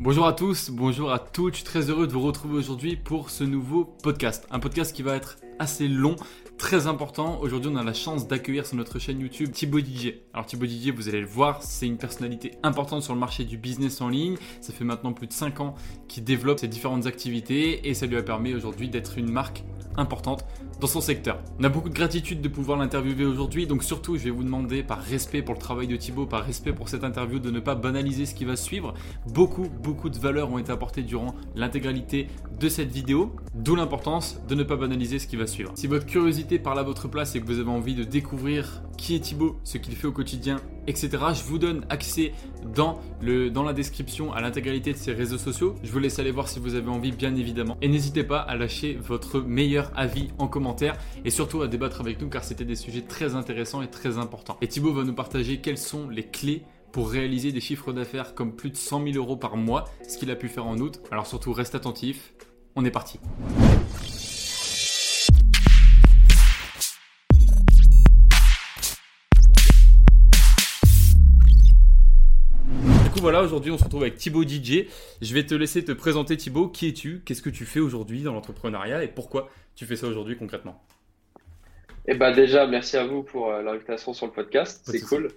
Bonjour à tous, bonjour à toutes, je suis très heureux de vous retrouver aujourd'hui pour ce nouveau podcast. Un podcast qui va être assez long, très important. Aujourd'hui, on a la chance d'accueillir sur notre chaîne YouTube Thibaut Didier. Alors Thibaut Didier, vous allez le voir, c'est une personnalité importante sur le marché du business en ligne. Ça fait maintenant plus de 5 ans qu'il développe ses différentes activités et ça lui a permis aujourd'hui d'être une marque importante dans son secteur. On a beaucoup de gratitude de pouvoir l'interviewer aujourd'hui, donc surtout je vais vous demander par respect pour le travail de Thibaut, par respect pour cette interview, de ne pas banaliser ce qui va suivre. Beaucoup, beaucoup de valeurs ont été apportées durant l'intégralité de cette vidéo, d'où l'importance de ne pas banaliser ce qui va suivre. Si votre curiosité parle à votre place et que vous avez envie de découvrir qui est Thibaut, ce qu'il fait au quotidien, etc. Je vous donne accès dans, le, dans la description à l'intégralité de ses réseaux sociaux. Je vous laisse aller voir si vous avez envie, bien évidemment. Et n'hésitez pas à lâcher votre meilleur avis en commentaire et surtout à débattre avec nous car c'était des sujets très intéressants et très importants. Et Thibaut va nous partager quelles sont les clés pour réaliser des chiffres d'affaires comme plus de 100 000 euros par mois, ce qu'il a pu faire en août. Alors surtout, reste attentif. On est parti. voilà, aujourd'hui on se retrouve avec Thibaut DJ. Je vais te laisser te présenter Thibaut. Qui es-tu? Qu'est-ce que tu fais aujourd'hui dans l'entrepreneuriat? Et pourquoi tu fais ça aujourd'hui concrètement Eh ben déjà, merci à vous pour euh, l'invitation sur le podcast. C'est cool.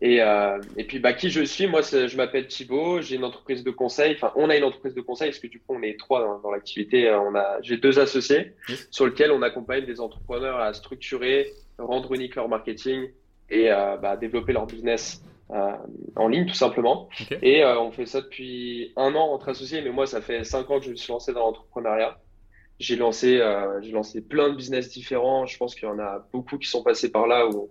Et, euh, et, puis bah, qui je suis? Moi, je m'appelle Thibaut. J'ai une entreprise de conseil. Enfin, on a une entreprise de conseil parce que du coup, on est trois dans, l'activité. Euh, on a, j'ai deux associés sur lesquels on accompagne des entrepreneurs à structurer, rendre unique leur marketing et bah, développer leur business euh, en ligne tout simplement. Et on fait ça depuis un an entre associés, mais moi ça fait cinq ans que je me suis lancé dans l'entrepreneuriat. J'ai lancé, euh, j'ai lancé plein de business différents. Je pense qu'il y en a beaucoup qui sont passés par là où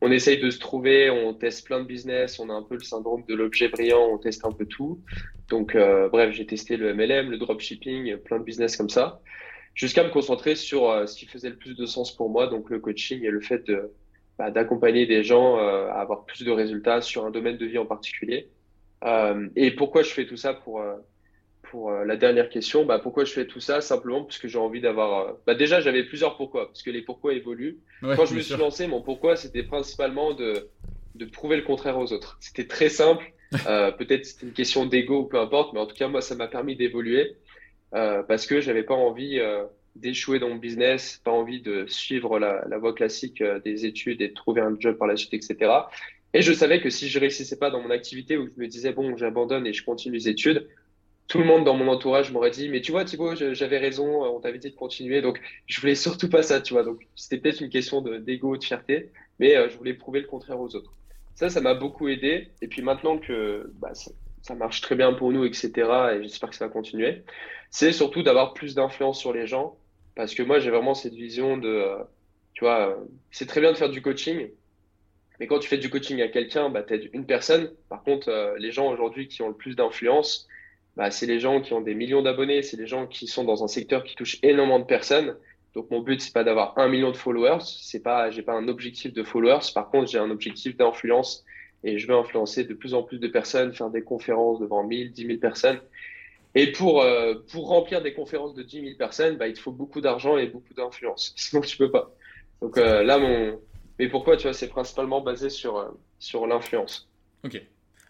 on essaye de se trouver, on teste plein de business, on a un peu le syndrome de l'objet brillant, on teste un peu tout. Donc bref, j'ai testé le MLM, le dropshipping, plein de business comme ça, jusqu'à me concentrer sur ce qui faisait le plus de sens pour moi, donc le coaching et le fait de bah, d'accompagner des gens euh, à avoir plus de résultats sur un domaine de vie en particulier. Euh, et pourquoi je fais tout ça pour euh, pour la dernière question, bah, pourquoi je fais tout ça? Simplement parce que j'ai envie d'avoir. Bah, déjà, j'avais plusieurs pourquoi, parce que les pourquoi évoluent. Quand je me suis lancé, mon pourquoi, c'était principalement de, de prouver le contraire aux autres. C'était très simple. euh, Peut-être c'était une question d'ego ou peu importe, mais en tout cas, moi, ça m'a permis d'évoluer euh, parce que j'avais pas envie d'échouer dans mon business, pas envie de suivre la, la voie classique euh, des études et de trouver un job par la suite, etc. Et je savais que si je réussissais pas dans mon activité où je me disais bon, j'abandonne et je continue les études, tout le monde dans mon entourage m'aurait dit mais tu vois Thibaut, j'avais raison, on t'avait dit de continuer. Donc je voulais surtout pas ça, tu vois. Donc c'était peut-être une question d'ego, de, de, fierté, mais euh, je voulais prouver le contraire aux autres. Ça, ça m'a beaucoup aidé. Et puis maintenant que bah, ça, marche très bien pour nous, etc. Et j'espère que ça va continuer. C'est surtout d'avoir plus d'influence sur les gens parce que moi, j'ai vraiment cette vision de, euh, tu vois, euh, c'est très bien de faire du coaching, mais quand tu fais du coaching à quelqu'un, bah, tu une personne. Par contre, euh, les gens aujourd'hui qui ont le plus d'influence, bah, c'est les gens qui ont des millions d'abonnés, c'est les gens qui sont dans un secteur qui touche énormément de personnes. Donc mon but c'est pas d'avoir un million de followers, c'est pas j'ai pas un objectif de followers. Par contre j'ai un objectif d'influence et je veux influencer de plus en plus de personnes, faire des conférences devant 1000, 10 000 personnes. Et pour, euh, pour remplir des conférences de 10 000 personnes, bah, il te faut beaucoup d'argent et beaucoup d'influence. Sinon, tu peux pas. Donc euh, là, mon. Mais pourquoi, tu vois, c'est principalement basé sur, euh, sur l'influence. Ok.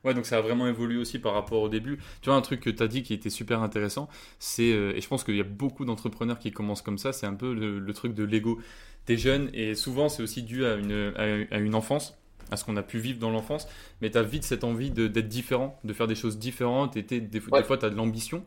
Ouais, donc ça a vraiment évolué aussi par rapport au début. Tu vois, un truc que tu as dit qui était super intéressant, c'est, et je pense qu'il y a beaucoup d'entrepreneurs qui commencent comme ça, c'est un peu le, truc de l'ego. T'es jeune et souvent c'est aussi dû à une, à une enfance à ce qu'on a pu vivre dans l'enfance, mais tu as vite cette envie d'être différent, de faire des choses différentes, et des, des, fois tu as de l'ambition,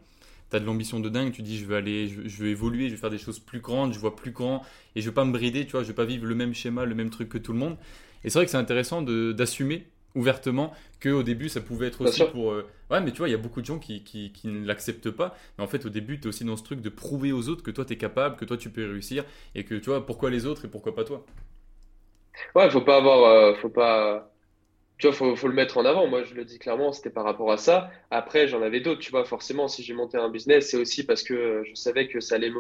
tu as de l'ambition de dingue, tu dis je veux aller, je, veux évoluer, je veux faire des choses plus grandes, je vois plus grand, et je veux pas me brider, tu vois, je veux pas vivre le même schéma, le même truc que tout le monde. Et c'est vrai que c'est intéressant d'assumer ouvertement qu'au début ça pouvait être aussi pour... Euh, ouais mais tu vois, il y a beaucoup de gens qui, qui, qui ne l'acceptent pas, mais en fait au début tu es aussi dans ce truc de prouver aux autres que toi tu es capable, que toi tu peux réussir, et que tu vois, pourquoi les autres et pourquoi pas toi. Ouais, faut pas avoir, euh, faut pas, tu vois, faut, faut le mettre en avant. Moi, je le dis clairement, c'était par rapport à ça. Après, j'en avais d'autres, tu vois. Forcément, si j'ai monté un business, c'est aussi parce que je savais que ça allait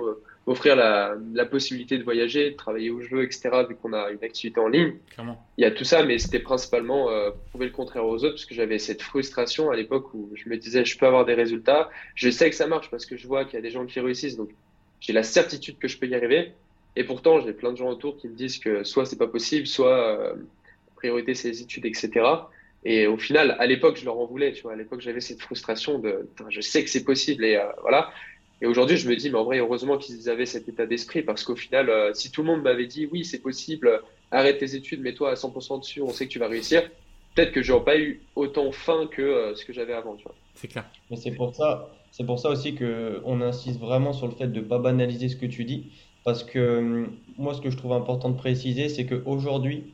m'offrir la, la possibilité de voyager, de travailler où je veux, etc. Vu qu'on a une activité en ligne. Clairement. Il y a tout ça, mais c'était principalement euh, prouver le contraire aux autres, parce que j'avais cette frustration à l'époque où je me disais, je peux avoir des résultats. Je sais que ça marche parce que je vois qu'il y a des gens qui réussissent, donc j'ai la certitude que je peux y arriver. Et pourtant, j'ai plein de gens autour qui me disent que soit c'est pas possible, soit euh, priorité les études, etc. Et au final, à l'époque, je leur en voulais, tu vois. À l'époque, j'avais cette frustration de, je sais que c'est possible et voilà. Et aujourd'hui, je me dis, mais en vrai, heureusement qu'ils avaient cet état d'esprit parce qu'au final, si tout le monde m'avait dit, oui, c'est possible, arrête tes études, mets-toi à 100% dessus, on sait que tu vas réussir, peut-être que j'aurais pas eu autant faim que ce que j'avais avant, tu vois. C'est clair. Mais c'est pour ça, c'est pour ça aussi qu'on insiste vraiment sur le fait de ne pas banaliser ce que tu dis. Parce que hum, moi, ce que je trouve important de préciser, c'est qu'aujourd'hui,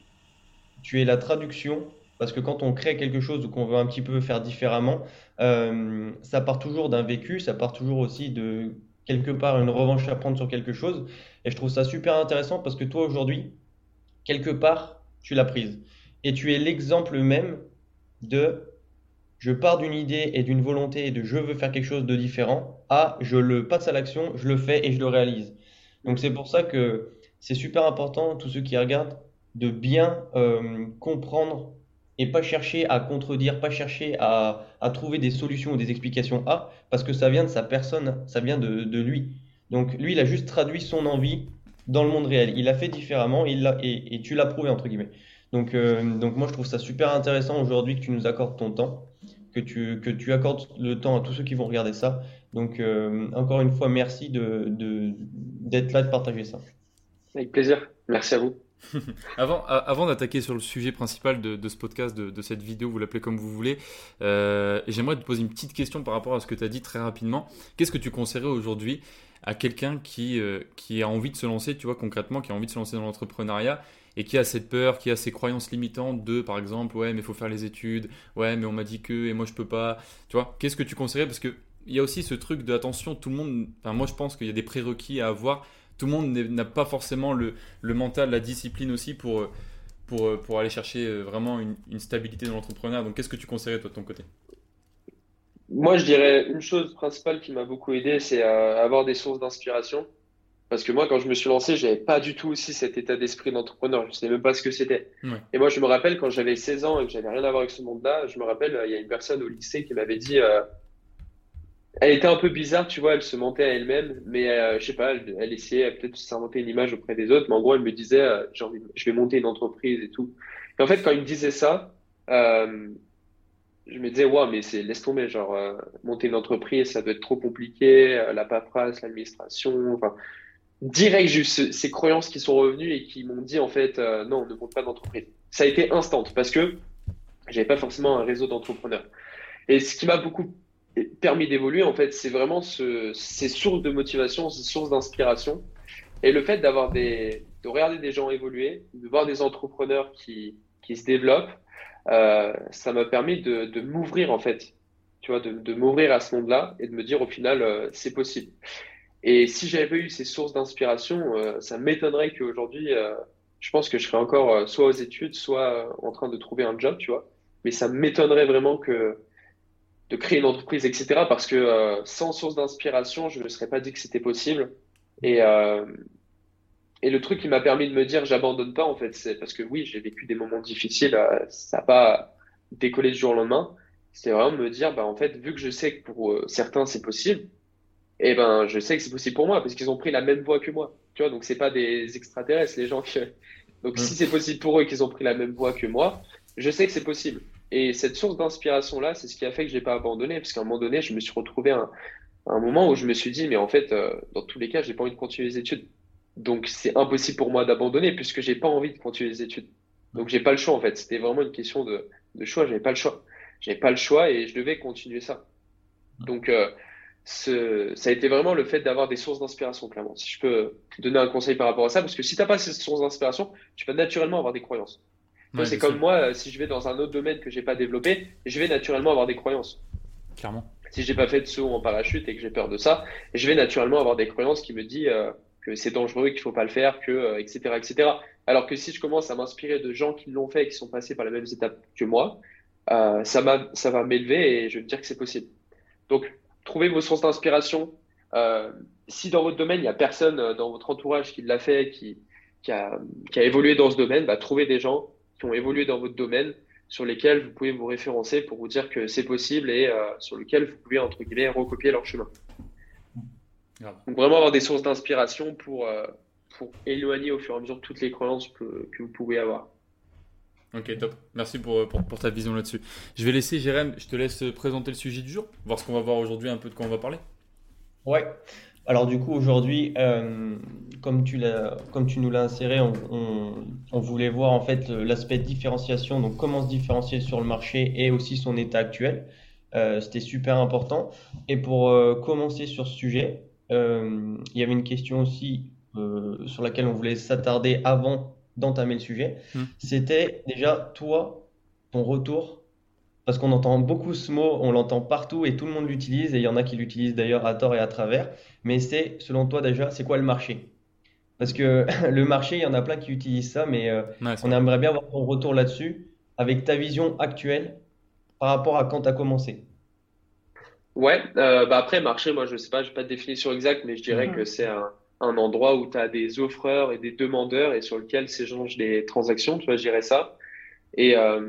tu es la traduction. Parce que quand on crée quelque chose ou qu'on veut un petit peu faire différemment, euh, ça part toujours d'un vécu, ça part toujours aussi de quelque part une revanche à prendre sur quelque chose. Et je trouve ça super intéressant parce que toi, aujourd'hui, quelque part, tu l'as prise. Et tu es l'exemple même de je pars d'une idée et d'une volonté de je veux faire quelque chose de différent à je le passe à l'action, je le fais et je le réalise. Donc c'est pour ça que c'est super important, tous ceux qui regardent, de bien euh, comprendre et pas chercher à contredire, pas chercher à, trouver des solutions ou des explications à, parce que ça vient de sa personne, ça vient de, lui. Donc lui, il a juste traduit son envie dans le monde réel. Il l'a fait différemment et, tu l'as prouvé, entre guillemets. Donc, euh, donc moi, je trouve ça super intéressant aujourd'hui que tu nous accordes ton temps que tu, accordes le temps à tous ceux qui vont regarder ça. Donc, euh, encore une fois, merci de, d'être là, de partager ça. Avec plaisir. Merci à vous. avant d'attaquer sur le sujet principal de, ce podcast, de, cette vidéo, vous l'appelez comme vous voulez, euh, j'aimerais te poser une petite question par rapport à ce que tu as dit très rapidement. Qu'est-ce que tu conseillerais aujourd'hui à quelqu'un qui, euh, qui a envie de se lancer, tu vois, concrètement, qui a envie de se lancer dans l'entrepreneuriat et qui a cette peur, qui a ces croyances limitantes de, par exemple, ouais, mais il faut faire les études, ouais, mais on m'a dit que, et moi je peux pas, tu vois, qu'est-ce que tu conseillerais? Parce qu'il y a aussi ce truc de, attention, tout le monde, moi je pense qu'il y a des prérequis à avoir, tout le monde n'a pas forcément le, le, mental, la discipline aussi pour, pour, pour aller chercher euh, vraiment une, une stabilité dans l'entrepreneuriat. Donc qu'est-ce que tu conseillerais toi de ton côté? Moi, je dirais une chose principale qui m'a beaucoup aidé, c'est euh, avoir des sources d'inspiration. Parce que moi, quand je me suis lancé, j'avais pas du tout aussi cet état d'esprit d'entrepreneur. Je savais même pas ce que c'était. Et moi, je me rappelle quand j'avais 16 ans et que j'avais rien à voir avec ce monde-là, je me rappelle, euh, il y a une personne au lycée qui m'avait dit, euh, elle était un peu bizarre, tu vois, elle se mentait à elle-même, mais euh, je sais pas, elle, elle essayait peut-être de s'inventer une image auprès des autres, mais en gros, elle me disait, euh, je vais monter une entreprise et tout. Et en fait, quand il me disait ça, euh, je me disais, waouh, mais c'est laisse tomber, genre, monter une entreprise, ça doit être trop compliqué, la paperasse, l'administration, enfin direct, j'ai eu ces croyances qui sont revenues et qui m'ont dit en fait euh, non, ne monte pas d'entreprise. Ça a été instant parce que j'avais pas forcément un réseau d'entrepreneurs. Et ce qui m'a beaucoup permis d'évoluer en fait, c'est vraiment ce, ces sources de motivation, ces sources d'inspiration et le fait d'avoir des, de regarder des gens évoluer, de voir des entrepreneurs qui, qui se développent, euh, ça m'a permis de, m'ouvrir en fait, tu vois, de, m'ouvrir à ce monde-là et de me dire au final euh, c'est possible. Et si j'avais eu ces sources d'inspiration, euh, ça m'étonnerait qu'aujourd'hui, je pense que je serais encore soit aux études, soit en train de trouver un job, tu vois. Mais ça m'étonnerait vraiment que de créer une entreprise, etc. Parce que sans source d'inspiration, je ne me serais pas dit que c'était possible. Et, et le truc qui m'a permis de me dire, j'abandonne pas, en fait, c'est parce que oui, j'ai vécu des moments difficiles, ça n'a pas décollé du jour au lendemain. C'est vraiment de me dire, bah, en fait, vu que je sais que pour certains, c'est possible, et eh ben je sais que c'est possible pour moi parce qu'ils ont pris la même voie que moi. Tu vois, donc c'est pas des extraterrestres les gens que. Donc si c'est possible pour eux qu'ils ont pris la même voie que moi, je sais que c'est possible. Et cette source d'inspiration là, c'est ce qui a fait que j'ai pas abandonné parce qu'à un moment donné, je me suis retrouvé à un, moment où je me suis dit mais en fait, euh, dans tous les cas, j'ai pas envie de continuer les études. Donc c'est impossible pour moi d'abandonner puisque j'ai pas envie de continuer les études. Donc j'ai pas le choix en fait. C'était vraiment une question de, choix. J'avais pas le choix. J'avais pas le choix et je devais continuer ça. Donc euh, ça a été vraiment le fait d'avoir des sources d'inspiration, clairement. Si je peux te donner un conseil par rapport à ça, parce que si tu n'as pas ces sources d'inspiration, tu vas naturellement avoir des croyances. C'est comme moi, euh, si je vais dans un autre domaine que j'ai pas développé, je vais naturellement avoir des croyances. Clairement. Si j'ai pas fait de saut en parachute et que j'ai peur de ça, je vais naturellement avoir des croyances qui me disent euh, que c'est dangereux, qu'il faut pas le faire, que etc., euh, etc. Alors que si je commence à m'inspirer de gens qui l'ont fait et qui sont passés par les mêmes étapes que moi, ça, ça va m'élever et je vais me dire que c'est possible. Donc, trouvez vos sources d'inspiration. Euh, si dans votre domaine, il n'y a personne euh, dans votre entourage qui l'a fait, qui, qui, a, qui, a, évolué dans ce domaine, bah, trouvez des gens qui ont évolué dans votre domaine sur lesquels vous pouvez vous référencer pour vous dire que c'est possible et euh, sur lesquels vous pouvez, entre guillemets, recopier leur chemin. Donc vraiment avoir des sources d'inspiration pour, euh, pour éloigner au fur et à mesure toutes les croyances que, que vous pouvez avoir. Ok, top. Merci pour, pour, ta vision là-dessus. Je vais laisser Jérém, je te laisse présenter le sujet du jour, voir ce qu'on va voir aujourd'hui, un peu de quoi on va parler. Ouais. Alors du coup, aujourd'hui, euh, comme, tu comme tu nous l'as inséré, on, voulait voir en fait l'aspect différenciation, donc comment se différencier sur le marché et aussi son état actuel. Euh, c'était super important. Et pour euh, commencer sur ce sujet, il y avait une question aussi sur laquelle on voulait s'attarder avant d'entamer le sujet. Hmm. C'était déjà toi, ton retour parce qu'on entend beaucoup ce mot, on l'entend partout et tout le monde l'utilise, et il y en a qui l'utilisent d'ailleurs à tort et à travers. Mais c'est, selon toi déjà, c'est quoi le marché? Parce que le marché, il y en a plein qui utilisent ça, mais euh, on aimerait bien avoir ton retour là-dessus, avec ta vision actuelle par rapport à quand tu as commencé. Ouais, euh, bah après, marché, moi je sais pas, je n'ai pas de définition exacte, mais je dirais mhm. que c'est un, endroit où tu as des offreurs et des demandeurs et sur lequel s'échangent des transactions, tu vois, je dirais ça. Et, euh,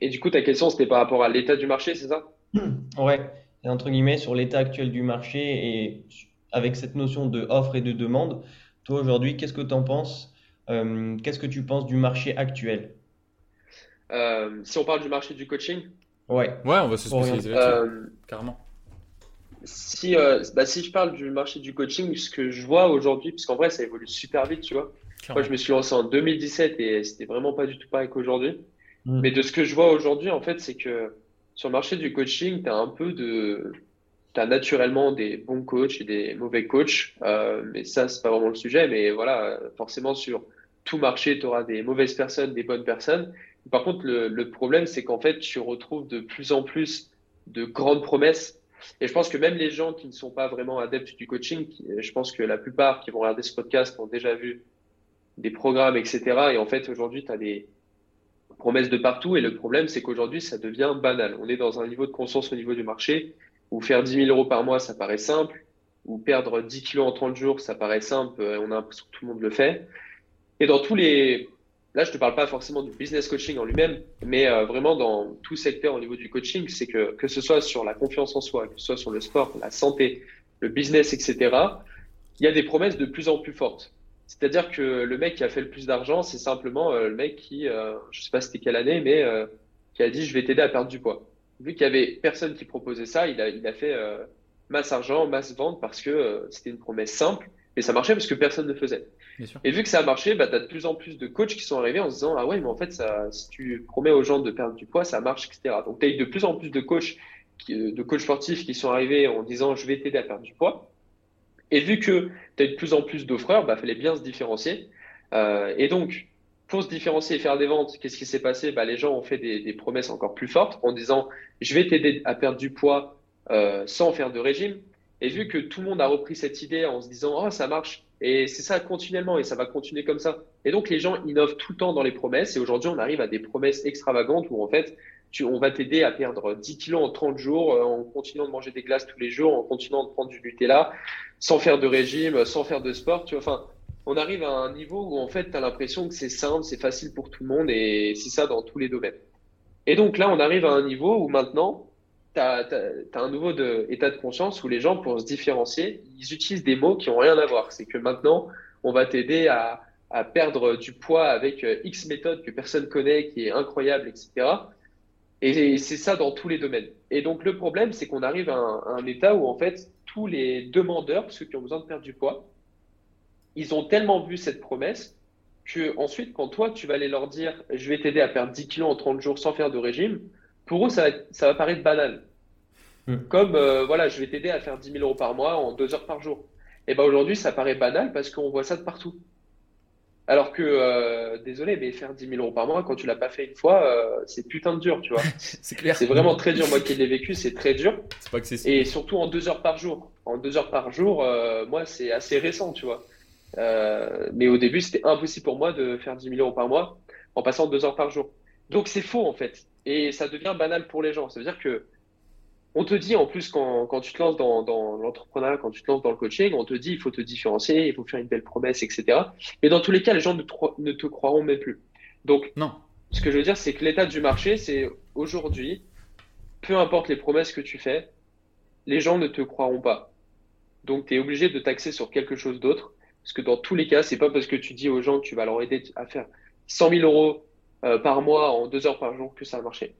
et du coup, ta question, c'était par rapport à l'état du marché, c'est ça? Ouais, entre guillemets, sur l'état actuel du marché et avec cette notion de offre et de demande, toi aujourd'hui, qu'est-ce que tu en penses? Euh, Qu'est-ce que tu penses du marché actuel? Euh, Si on parle du marché du coaching? Ouais. Ouais, on va se spécialiser là-dessus, euh, carrément. Si, bah, si je parle du marché du coaching, ce que je vois aujourd'hui, parce qu'en vrai, ça évolue super vite, tu vois. Moi, je me suis lancé en 2017 et c'était vraiment pas du tout pareil qu'aujourd'hui. Mm. Mais de ce que je vois aujourd'hui, en fait, c'est que sur le marché du coaching, tu as un peu de. Tu as naturellement des bons coachs et des mauvais coachs. Euh, mais ça, c'est pas vraiment le sujet. Mais voilà, forcément, sur tout marché, tu auras des mauvaises personnes, des bonnes personnes. Par contre, le, le problème, c'est qu'en fait, tu retrouves de plus en plus de grandes promesses. Et je pense que même les gens qui ne sont pas vraiment adeptes du coaching, je pense que la plupart qui vont regarder ce podcast ont déjà vu des programmes, etc. Et en fait, aujourd'hui, tu as des, promesses de partout. Et le problème, c'est qu'aujourd'hui, ça devient banal. On est dans un niveau de conscience au niveau du marché où faire 10 000 euros par mois, ça paraît simple, ou perdre 10 kilos en 30 jours, ça paraît simple. Euh, on a l'impression que tout le monde le fait. Et dans tous les, là, je te parle pas forcément du business coaching en lui-même, mais euh, vraiment dans tout secteur au niveau du coaching, c'est que que ce soit sur la confiance en soi, que ce soit sur le sport, la santé, le business, etc. Il y a des promesses de plus en plus fortes. C'est-à-dire que le mec qui a fait le plus d'argent, c'est simplement euh, le mec qui, euh, je sais pas c'était quelle année, mais euh, qui a dit je vais t'aider à perdre du poids. Vu qu'il y avait personne qui proposait ça, il a, il a fait masse argent, masse vente parce que c'était une promesse simple, mais ça marchait parce que personne ne faisait. Et vu que ça a marché, bah, tu as de plus en plus de coachs qui sont arrivés en se disant ah ouais, mais en fait, ça, si tu promets aux gens de perdre du poids, ça marche, etc. Donc tu as eu de plus en plus de coachs, de coachs sportifs qui sont arrivés en disant je vais t'aider à perdre du poids. Et vu que tu as de plus en plus d'offreurs, il bah, fallait bien se différencier. Euh, et donc, pour se différencier et faire des ventes, qu'est-ce qui s'est passé? Bah, Les gens ont fait des, promesses encore plus fortes en disant je vais t'aider à perdre du poids euh, sans faire de régime. Et vu que tout le monde a repris cette idée en se disant oh ça marche et c'est ça continuellement et ça va continuer comme ça. Et donc les gens innovent tout le temps dans les promesses et aujourd'hui on arrive à des promesses extravagantes où en fait on va t'aider à perdre 10 kilos en 30 jours euh, en continuant de manger des glaces tous les jours, en continuant de prendre du Nutella, sans faire de régime, sans faire de sport. Enfin, on arrive à un niveau où en fait, tu as l'impression que c'est simple, c'est facile pour tout le monde et c'est ça dans tous les domaines. Et donc là, on arrive à un niveau où maintenant, tu as, un nouveau état de conscience où les gens, pour se différencier, ils utilisent des mots qui ont rien à voir. C'est que maintenant, on va t'aider à, à perdre du poids avec euh, X méthode que personne connaît, qui est incroyable, etc. Et c'est ça dans tous les domaines. Et donc le problème, c'est qu'on arrive à un, état où en fait tous les demandeurs, ceux qui ont besoin de perdre du poids, ils ont tellement vu cette promesse que ensuite, quand toi tu vas aller leur dire, je vais t'aider à perdre 10 kilos en 30 jours sans faire de régime, pour eux ça va, ça va paraître banal. Hmm. Comme euh, voilà, je vais t'aider à faire 10 000 euros par mois en deux heures par jour. Et ben aujourd'hui, ça paraît banal parce qu'on voit ça de partout. Alors que, euh, désolé, mais faire 10 000 euros par mois, quand tu l'as pas fait une fois, euh, c'est putain de dur, tu vois. c'est clair. C'est vraiment très dur. Moi qui l'ai vécu, c'est très dur. C'est pas accessible. Et surtout en deux heures par jour. En deux heures par jour, euh, moi, c'est assez récent, tu vois. mais au début, c'était impossible pour moi de faire 10 000 euros par mois en passant deux heures par jour. Donc c'est faux, en fait. Et ça devient banal pour les gens. Ça veut dire que on te dit en plus quand, quand tu te lances dans, dans l'entrepreneuriat, quand tu te lances dans le coaching, on te dit il faut te différencier, il faut faire une belle promesse, etc. Mais dans tous les cas, les gens ne te, ne te croiront même plus. Donc, non. ce que je veux dire, c'est que l'état du marché, c'est aujourd'hui, peu importe les promesses que tu fais, les gens ne te croiront pas. Donc, tu es obligé de taxer sur quelque chose d'autre. Parce que dans tous les cas, c'est pas parce que tu dis aux gens que tu vas leur aider à faire 100 000 euros par mois en deux heures par jour que ça a marché.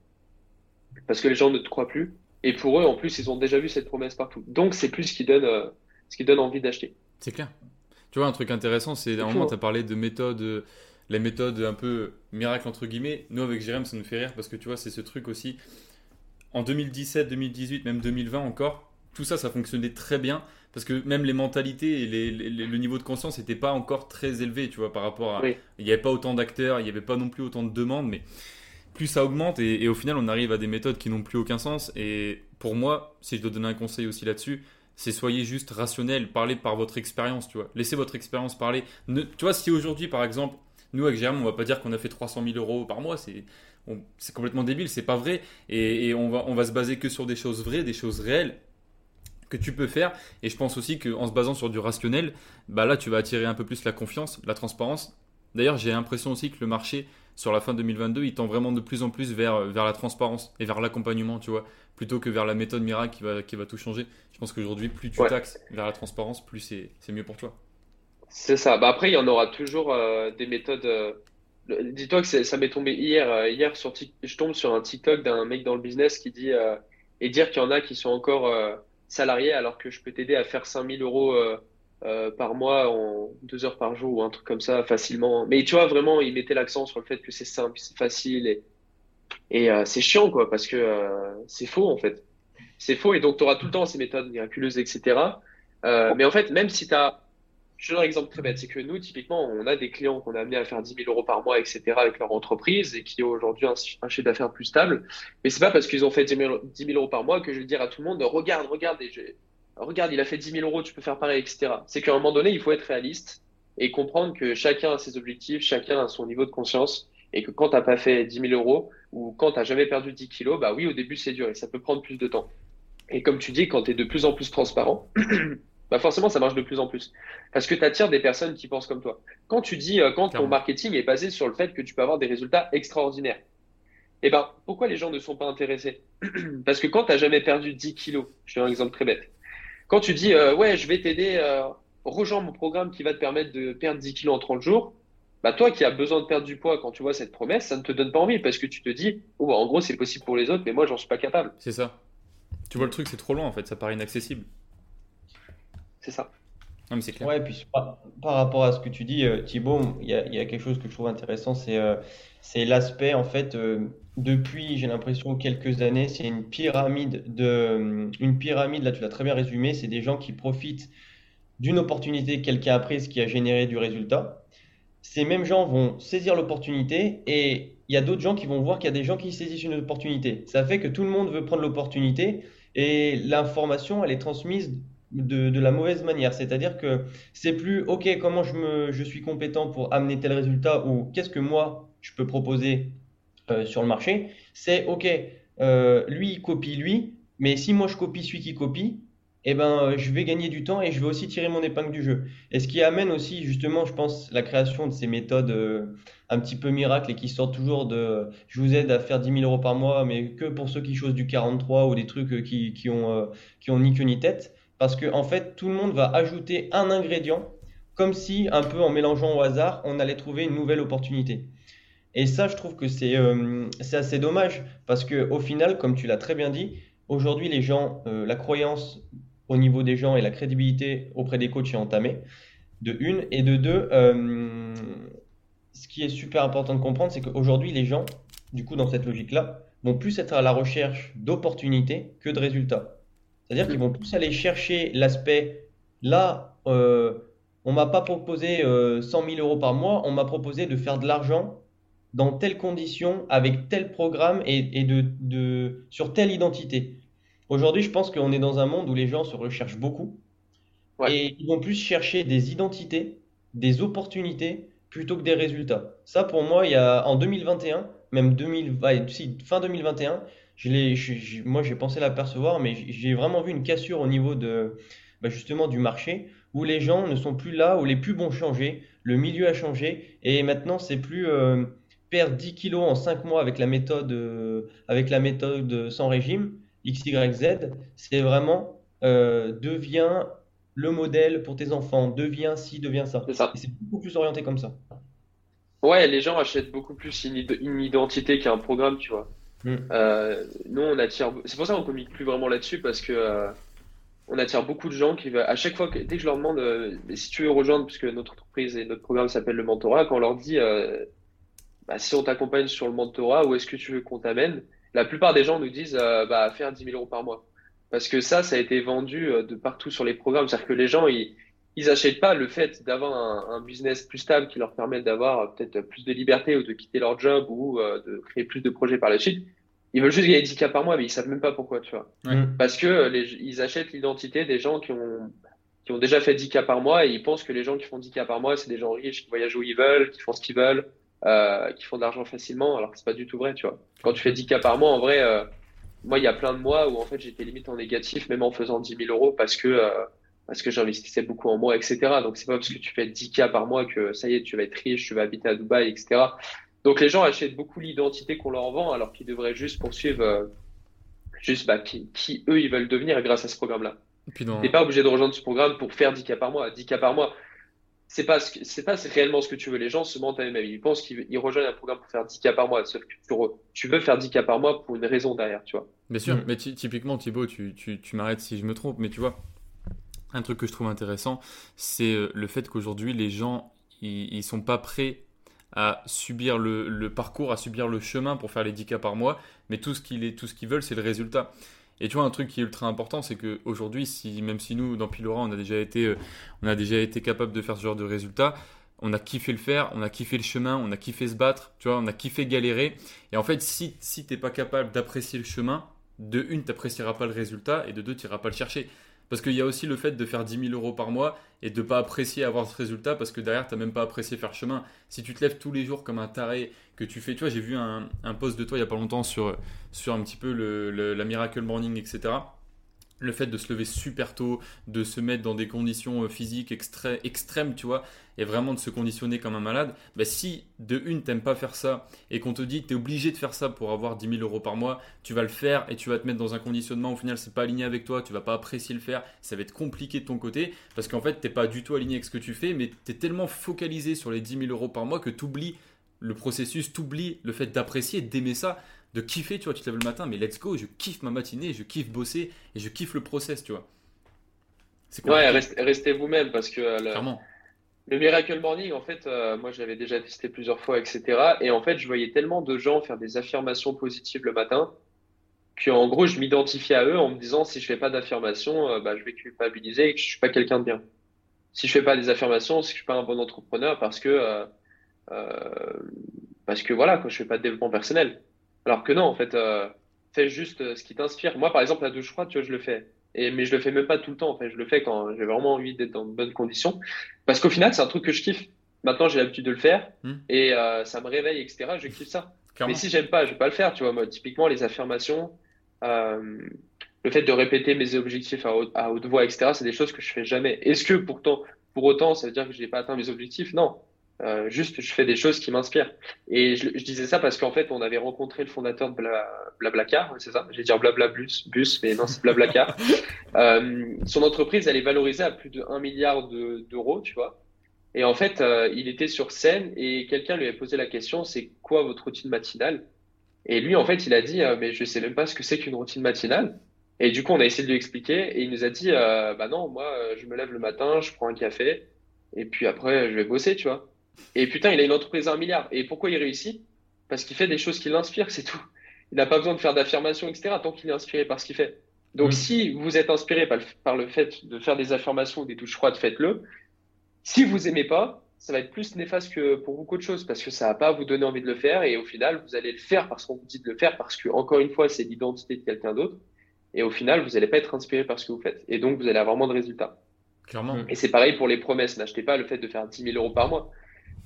Parce que les gens ne te croient plus. Et pour eux, en plus, ils ont déjà vu cette promesse partout. Donc, c'est plus ce qui donne, ce qui donne envie d'acheter. C'est clair. Tu vois, un truc intéressant, c'est à un moment, tu as parlé de méthode, la méthode un peu miracle, entre guillemets. Nous, avec Jérém, ça nous fait rire parce que tu vois, c'est ce truc aussi. En 2017, 2018, même 2020 encore, tout ça, ça fonctionnait très bien parce que même les mentalités et le niveau de conscience n'étaient pas encore très élevé, tu vois, par rapport à. Il n'y avait pas autant d'acteurs, il n'y avait pas non plus autant de demandes, mais plus ça augmente et, au final, on arrive à des méthodes qui n'ont plus aucun sens. Et pour moi, si je dois donner un conseil aussi là-dessus, c'est soyez juste rationnel, parlez par votre expérience, tu vois. Laissez votre expérience parler. tu vois, si aujourd'hui, par exemple, nous avec Jérôme, on va pas dire qu'on a fait 300 000 euros par mois, c'est c'est complètement débile, c'est pas vrai. Et, on, va, on va se baser que sur des choses vraies, des choses réelles que tu peux faire. Et je pense aussi qu'en se basant sur du rationnel, bah là, tu vas attirer un peu plus la confiance, la transparence. D'ailleurs, j'ai l'impression aussi que le marché, sur la fin 2022, il tend vraiment de plus en plus vers, vers la transparence et vers l'accompagnement, tu vois, plutôt que vers la méthode miracle qui va, qui va tout changer. Je pense qu'aujourd'hui, plus tu taxes vers la transparence, plus c'est mieux pour toi. C'est ça. Bah après, il y en aura toujours euh, des méthodes. Euh, dis-toi que ça m'est tombé hier. Euh, hier, sur je tombe sur un TikTok d'un mec dans le business qui dit et dire qu'il y en a qui sont encore salarié alors que je peux t'aider à faire 5000 euros euh, euh, par mois en deux heures par jour ou un truc comme ça facilement. Mais tu vois, vraiment, il mettait l'accent sur le fait que c'est simple, c'est facile et, et euh, c'est chiant, quoi, parce que c'est faux, en fait. C'est faux et donc tu auras tout le temps ces méthodes miraculeuses, etc. mais en fait, même si tu as je donne un exemple très bête, c'est que nous, typiquement, on a des clients qu'on a amenés à faire 10 000 euros par mois, etc., avec leur entreprise et qui ont aujourd'hui un, chiffre d'affaires plus stable. Mais c'est pas parce qu'ils ont fait 10 000, euros par mois que je vais dire à tout le monde, regarde, regarde, et regarde, il a fait 10 000 euros, tu peux faire pareil, etc. C'est qu'à un moment donné, il faut être réaliste et comprendre que chacun a ses objectifs, chacun a son niveau de conscience et que quand t'as pas fait 10 000 euros ou quand t'as jamais perdu 10 kilos, bah oui, au début, c'est dur et ça peut prendre plus de temps. Et comme tu dis, quand tu es de plus en plus transparent, bah forcément ça marche de plus en plus. Parce que tu attires des personnes qui pensent comme toi. Quand tu dis, euh, quand ton marketing est basé sur le fait que tu peux avoir des résultats extraordinaires, eh ben, pourquoi les gens ne sont pas intéressés? Parce que quand tu n'as jamais perdu 10 kilos, je fais un exemple très bête, quand tu dis, euh, ouais, je vais t'aider, euh, rejoins mon programme qui va te permettre de perdre 10 kilos en 30 jours, bah toi qui as besoin de perdre du poids quand tu vois cette promesse, ça ne te donne pas envie parce que tu te dis, oh, bah, en gros, c'est possible pour les autres, mais moi, j'en suis pas capable. C'est ça. Tu vois, le truc, c'est trop loin en fait, ça paraît inaccessible. C'est ça. Non, mais c'est clair. Ouais, puis par, rapport à ce que tu dis, euh, Thibaut, il y a, quelque chose que je trouve intéressant, c'est euh, c'est l'aspect, en fait, euh, depuis, j'ai l'impression, quelques années, c'est une pyramide de. Une pyramide, là, tu l'as très bien résumé, c'est des gens qui profitent d'une opportunité que quelqu'un a prise qui a généré du résultat. Ces mêmes gens vont saisir l'opportunité et il y a d'autres gens qui vont voir qu'il y a des gens qui saisissent une opportunité. Ça fait que tout le monde veut prendre l'opportunité et l'information, elle est transmise de, la mauvaise manière. C'est-à-dire que c'est plus, OK, comment je, me, je suis compétent pour amener tel résultat ou qu'est-ce que moi je peux proposer euh, sur le marché. C'est, OK, euh, lui, il copie lui, mais si moi je copie celui qui copie, eh ben, je vais gagner du temps et je vais aussi tirer mon épingle du jeu. Et ce qui amène aussi, justement, je pense, la création de ces méthodes euh, un petit peu miracles et qui sortent toujours de je vous aide à faire 10 000 euros par mois, mais que pour ceux qui chose du 43 ou des trucs qui, qui ont, qui ont ni queue ni tête parce que en fait, tout le monde va ajouter un ingrédient, comme si, un peu en mélangeant au hasard, on allait trouver une nouvelle opportunité. Et ça, je trouve que c'est euh, assez dommage, parce qu'au final, comme tu l'as très bien dit, aujourd'hui, les gens, euh, la croyance au niveau des gens et la crédibilité auprès des coachs est entamée, de une, et de deux, euh, ce qui est super important de comprendre, c'est qu'aujourd'hui, les gens, du coup, dans cette logique-là, vont plus être à la recherche d'opportunités que de résultats. C'est-à-dire qu'ils vont tous aller chercher l'aspect là, euh, on m'a pas proposé 100 euh, 000 euros par mois, on m'a proposé de faire de l'argent dans telles conditions, avec tel programme et, de, sur telle identité. Aujourd'hui, je pense qu'on est dans un monde où les gens se recherchent beaucoup et ils vont plus chercher des identités, des opportunités plutôt que des résultats. Ça, pour moi, il y a en 2021, même 2000, fin 2021, moi, j'ai pensé l'apercevoir, mais j'ai vraiment vu une cassure au niveau de, bah, justement du marché, où les gens ne sont plus là, où les pubs ont changé, le milieu a changé, et maintenant, c'est plus euh, perdre 10 kilos en 5 mois avec la méthode, euh, avec la méthode sans régime, XYZ, c'est vraiment euh, deviens le modèle pour tes enfants, deviens ci, deviens ça. C'est beaucoup plus orienté comme ça. Ouais, les gens achètent beaucoup plus une, identité qu'un programme, tu vois. Mm. Euh, nous, on attire. C'est pour ça qu'on communique plus vraiment là-dessus parce que euh, on attire beaucoup de gens qui, à chaque fois, que, dès que je leur demande euh, si tu veux rejoindre, puisque notre entreprise et notre programme s'appelle le mentorat, quand on leur dit bah, si on t'accompagne sur le mentorat, où est-ce que tu veux qu'on t'amène? La plupart des gens nous disent bah, faire 10 000 euros par mois. Parce que ça, ça a été vendu de partout sur les programmes. C'est-à-dire que les gens, ils, ils achètent pas le fait d'avoir un, un, business plus stable qui leur permet d'avoir euh, peut-être plus de liberté ou de quitter leur job ou euh, de créer plus de projets par la suite. Ils veulent juste gagner 10 k par mois, mais ils savent même pas pourquoi, tu vois. Parce que euh, les, ils achètent l'identité des gens qui ont qui ont déjà fait 10 k par mois et ils pensent que les gens qui font 10 k par mois, c'est des gens riches qui voyagent où ils veulent, qui font ce qu'ils veulent, euh, qui font de l'argent facilement, alors que c'est pas du tout vrai, tu vois. Quand tu fais 10 k par mois, en vrai, moi, il y a plein de mois où en fait j'étais limite en négatif, même en faisant 10 000 euros, parce que parce que j'investissais beaucoup en moi, etc. Donc c'est pas parce que tu fais 10K par mois que ça y est, tu vas être riche, tu vas habiter à Dubaï, etc. Donc les gens achètent beaucoup l'identité qu'on leur vend alors qu'ils devraient juste poursuivre euh, juste bah, qui, eux ils veulent devenir grâce à ce programme-là. Tu n'es pas obligé de rejoindre ce programme pour faire 10K par mois. 10K par mois, c'est pas c'est pas réellement ce que tu veux. Les gens se mentent à eux-mêmes. Ils pensent qu'ils rejoignent un programme pour faire 10K par mois. Sauf que tu, veux faire 10K par mois pour une raison derrière, tu vois. Bien sûr, mm. mais typiquement Thibaut, tu, tu m'arrêtes si je me trompe, mais tu vois, un truc que je trouve intéressant, c'est euh, le fait qu'aujourd'hui, les gens, ils ne sont pas prêts à subir le, parcours, à subir le chemin pour faire les 10 cas par mois, mais tout ce qu'ils veulent, c'est le résultat. Et tu vois, un truc qui est ultra important, c'est qu'aujourd'hui, si, même si nous, dans Pilora, on a déjà été, euh, on été capable de faire ce genre de résultat, on a kiffé le faire, on a kiffé le chemin, on a kiffé se battre, tu vois, on a kiffé galérer. Et en fait, si, si tu n'es pas capable d'apprécier le chemin, de une, tu n'apprécieras pas le résultat, et de deux, tu n'iras pas le chercher. Parce qu'il y a aussi le fait de faire 10 000 euros par mois et de ne pas apprécier avoir ce résultat parce que derrière, tu n'as même pas apprécié faire chemin. Si tu te lèves tous les jours comme un taré, que tu fais, tu vois, j'ai vu un, post de toi il n'y a pas longtemps sur, sur un petit peu le, la Miracle Morning, etc le fait de se lever super tôt, de se mettre dans des conditions euh, physiques extrêmes, tu vois, et vraiment de se conditionner comme un malade, bah si de une, t'aimes pas faire ça et qu'on te dit que tu es obligé de faire ça pour avoir 10 000 euros par mois, tu vas le faire et tu vas te mettre dans un conditionnement, au final, c'est pas aligné avec toi, tu vas pas apprécier le faire, ça va être compliqué de ton côté parce qu'en fait, t'es pas du tout aligné avec ce que tu fais, mais tu es tellement focalisé sur les 10 000 euros par mois que tu oublies le processus, tu oublies le fait d'apprécier, d'aimer ça de kiffer, tu vois, tu te lèves le matin, mais let's go, je kiffe ma matinée, je kiffe bosser et je kiffe le process, tu vois. C'est Ouais, restez, vous-même parce que euh, le, le, Miracle Morning, en fait, euh, moi j'avais déjà testé plusieurs fois, etc. Et en fait, je voyais tellement de gens faire des affirmations positives le matin qu'en gros, je m'identifiais à eux en me disant si je fais pas d'affirmations, euh, bah, je vais culpabiliser et que je suis pas quelqu'un de bien. Si je fais pas des affirmations, c'est que je suis pas un bon entrepreneur parce que parce que voilà, quand je fais pas de développement personnel. Alors que non, en fait, euh, fais juste euh, ce qui t'inspire. Moi, par exemple, la douche froide, tu vois, je le fais. Et, mais je le fais même pas tout le temps. En fait, je le fais quand j'ai vraiment envie d'être dans de bonnes conditions. Parce qu'au final, c'est un truc que je kiffe. Maintenant, j'ai l'habitude de le faire hmm. et euh, ça me réveille, etc. Je kiffe ça. Mais si j'aime pas, je vais pas le faire. Tu vois, moi, typiquement, les affirmations, euh, le fait de répéter mes objectifs à haute, à haute voix, etc. C'est des choses que je fais jamais. Est-ce que pourtant, pour autant, ça veut dire que je n'ai pas atteint mes objectifs? Non. Euh, juste, je fais des choses qui m'inspirent. Et je, je, disais ça parce qu'en fait, on avait rencontré le fondateur de Bla, Blablacar, c'est ça? J'ai dire Blabla bus, mais non, c'est Blablacar. euh, son entreprise, elle est valorisée à plus de 1 milliard d'euros, tu vois. Et en fait, euh, il était sur scène et quelqu'un lui a posé la question, c'est quoi votre routine matinale? Et lui, en fait, il a dit, mais je sais même pas ce que c'est qu'une routine matinale. Et du coup, on a essayé de lui expliquer et il nous a dit, bah non, moi, je me lève le matin, je prends un café et puis après, je vais bosser, tu vois. Et putain, il a une entreprise à un milliard. Et pourquoi il réussit? Parce qu'il fait des choses qui l'inspirent, c'est tout. Il n'a pas besoin de faire d'affirmations, etc., tant qu'il est inspiré par ce qu'il fait. Donc, mm. si vous êtes inspiré par le, fait de faire des affirmations ou des touches froides, faites-le. Si vous aimez pas, ça va être plus néfaste que pour vous qu'autre chose, parce que ça va pas vous donner envie de le faire, et au final, vous allez le faire parce qu'on vous dit de le faire, parce que, encore une fois, c'est l'identité de quelqu'un d'autre, et au final, vous n'allez pas être inspiré par ce que vous faites, et donc vous allez avoir moins de résultats. Clairement. Et c'est pareil pour les promesses. N'achetez pas le fait de faire 10 000 euros par mois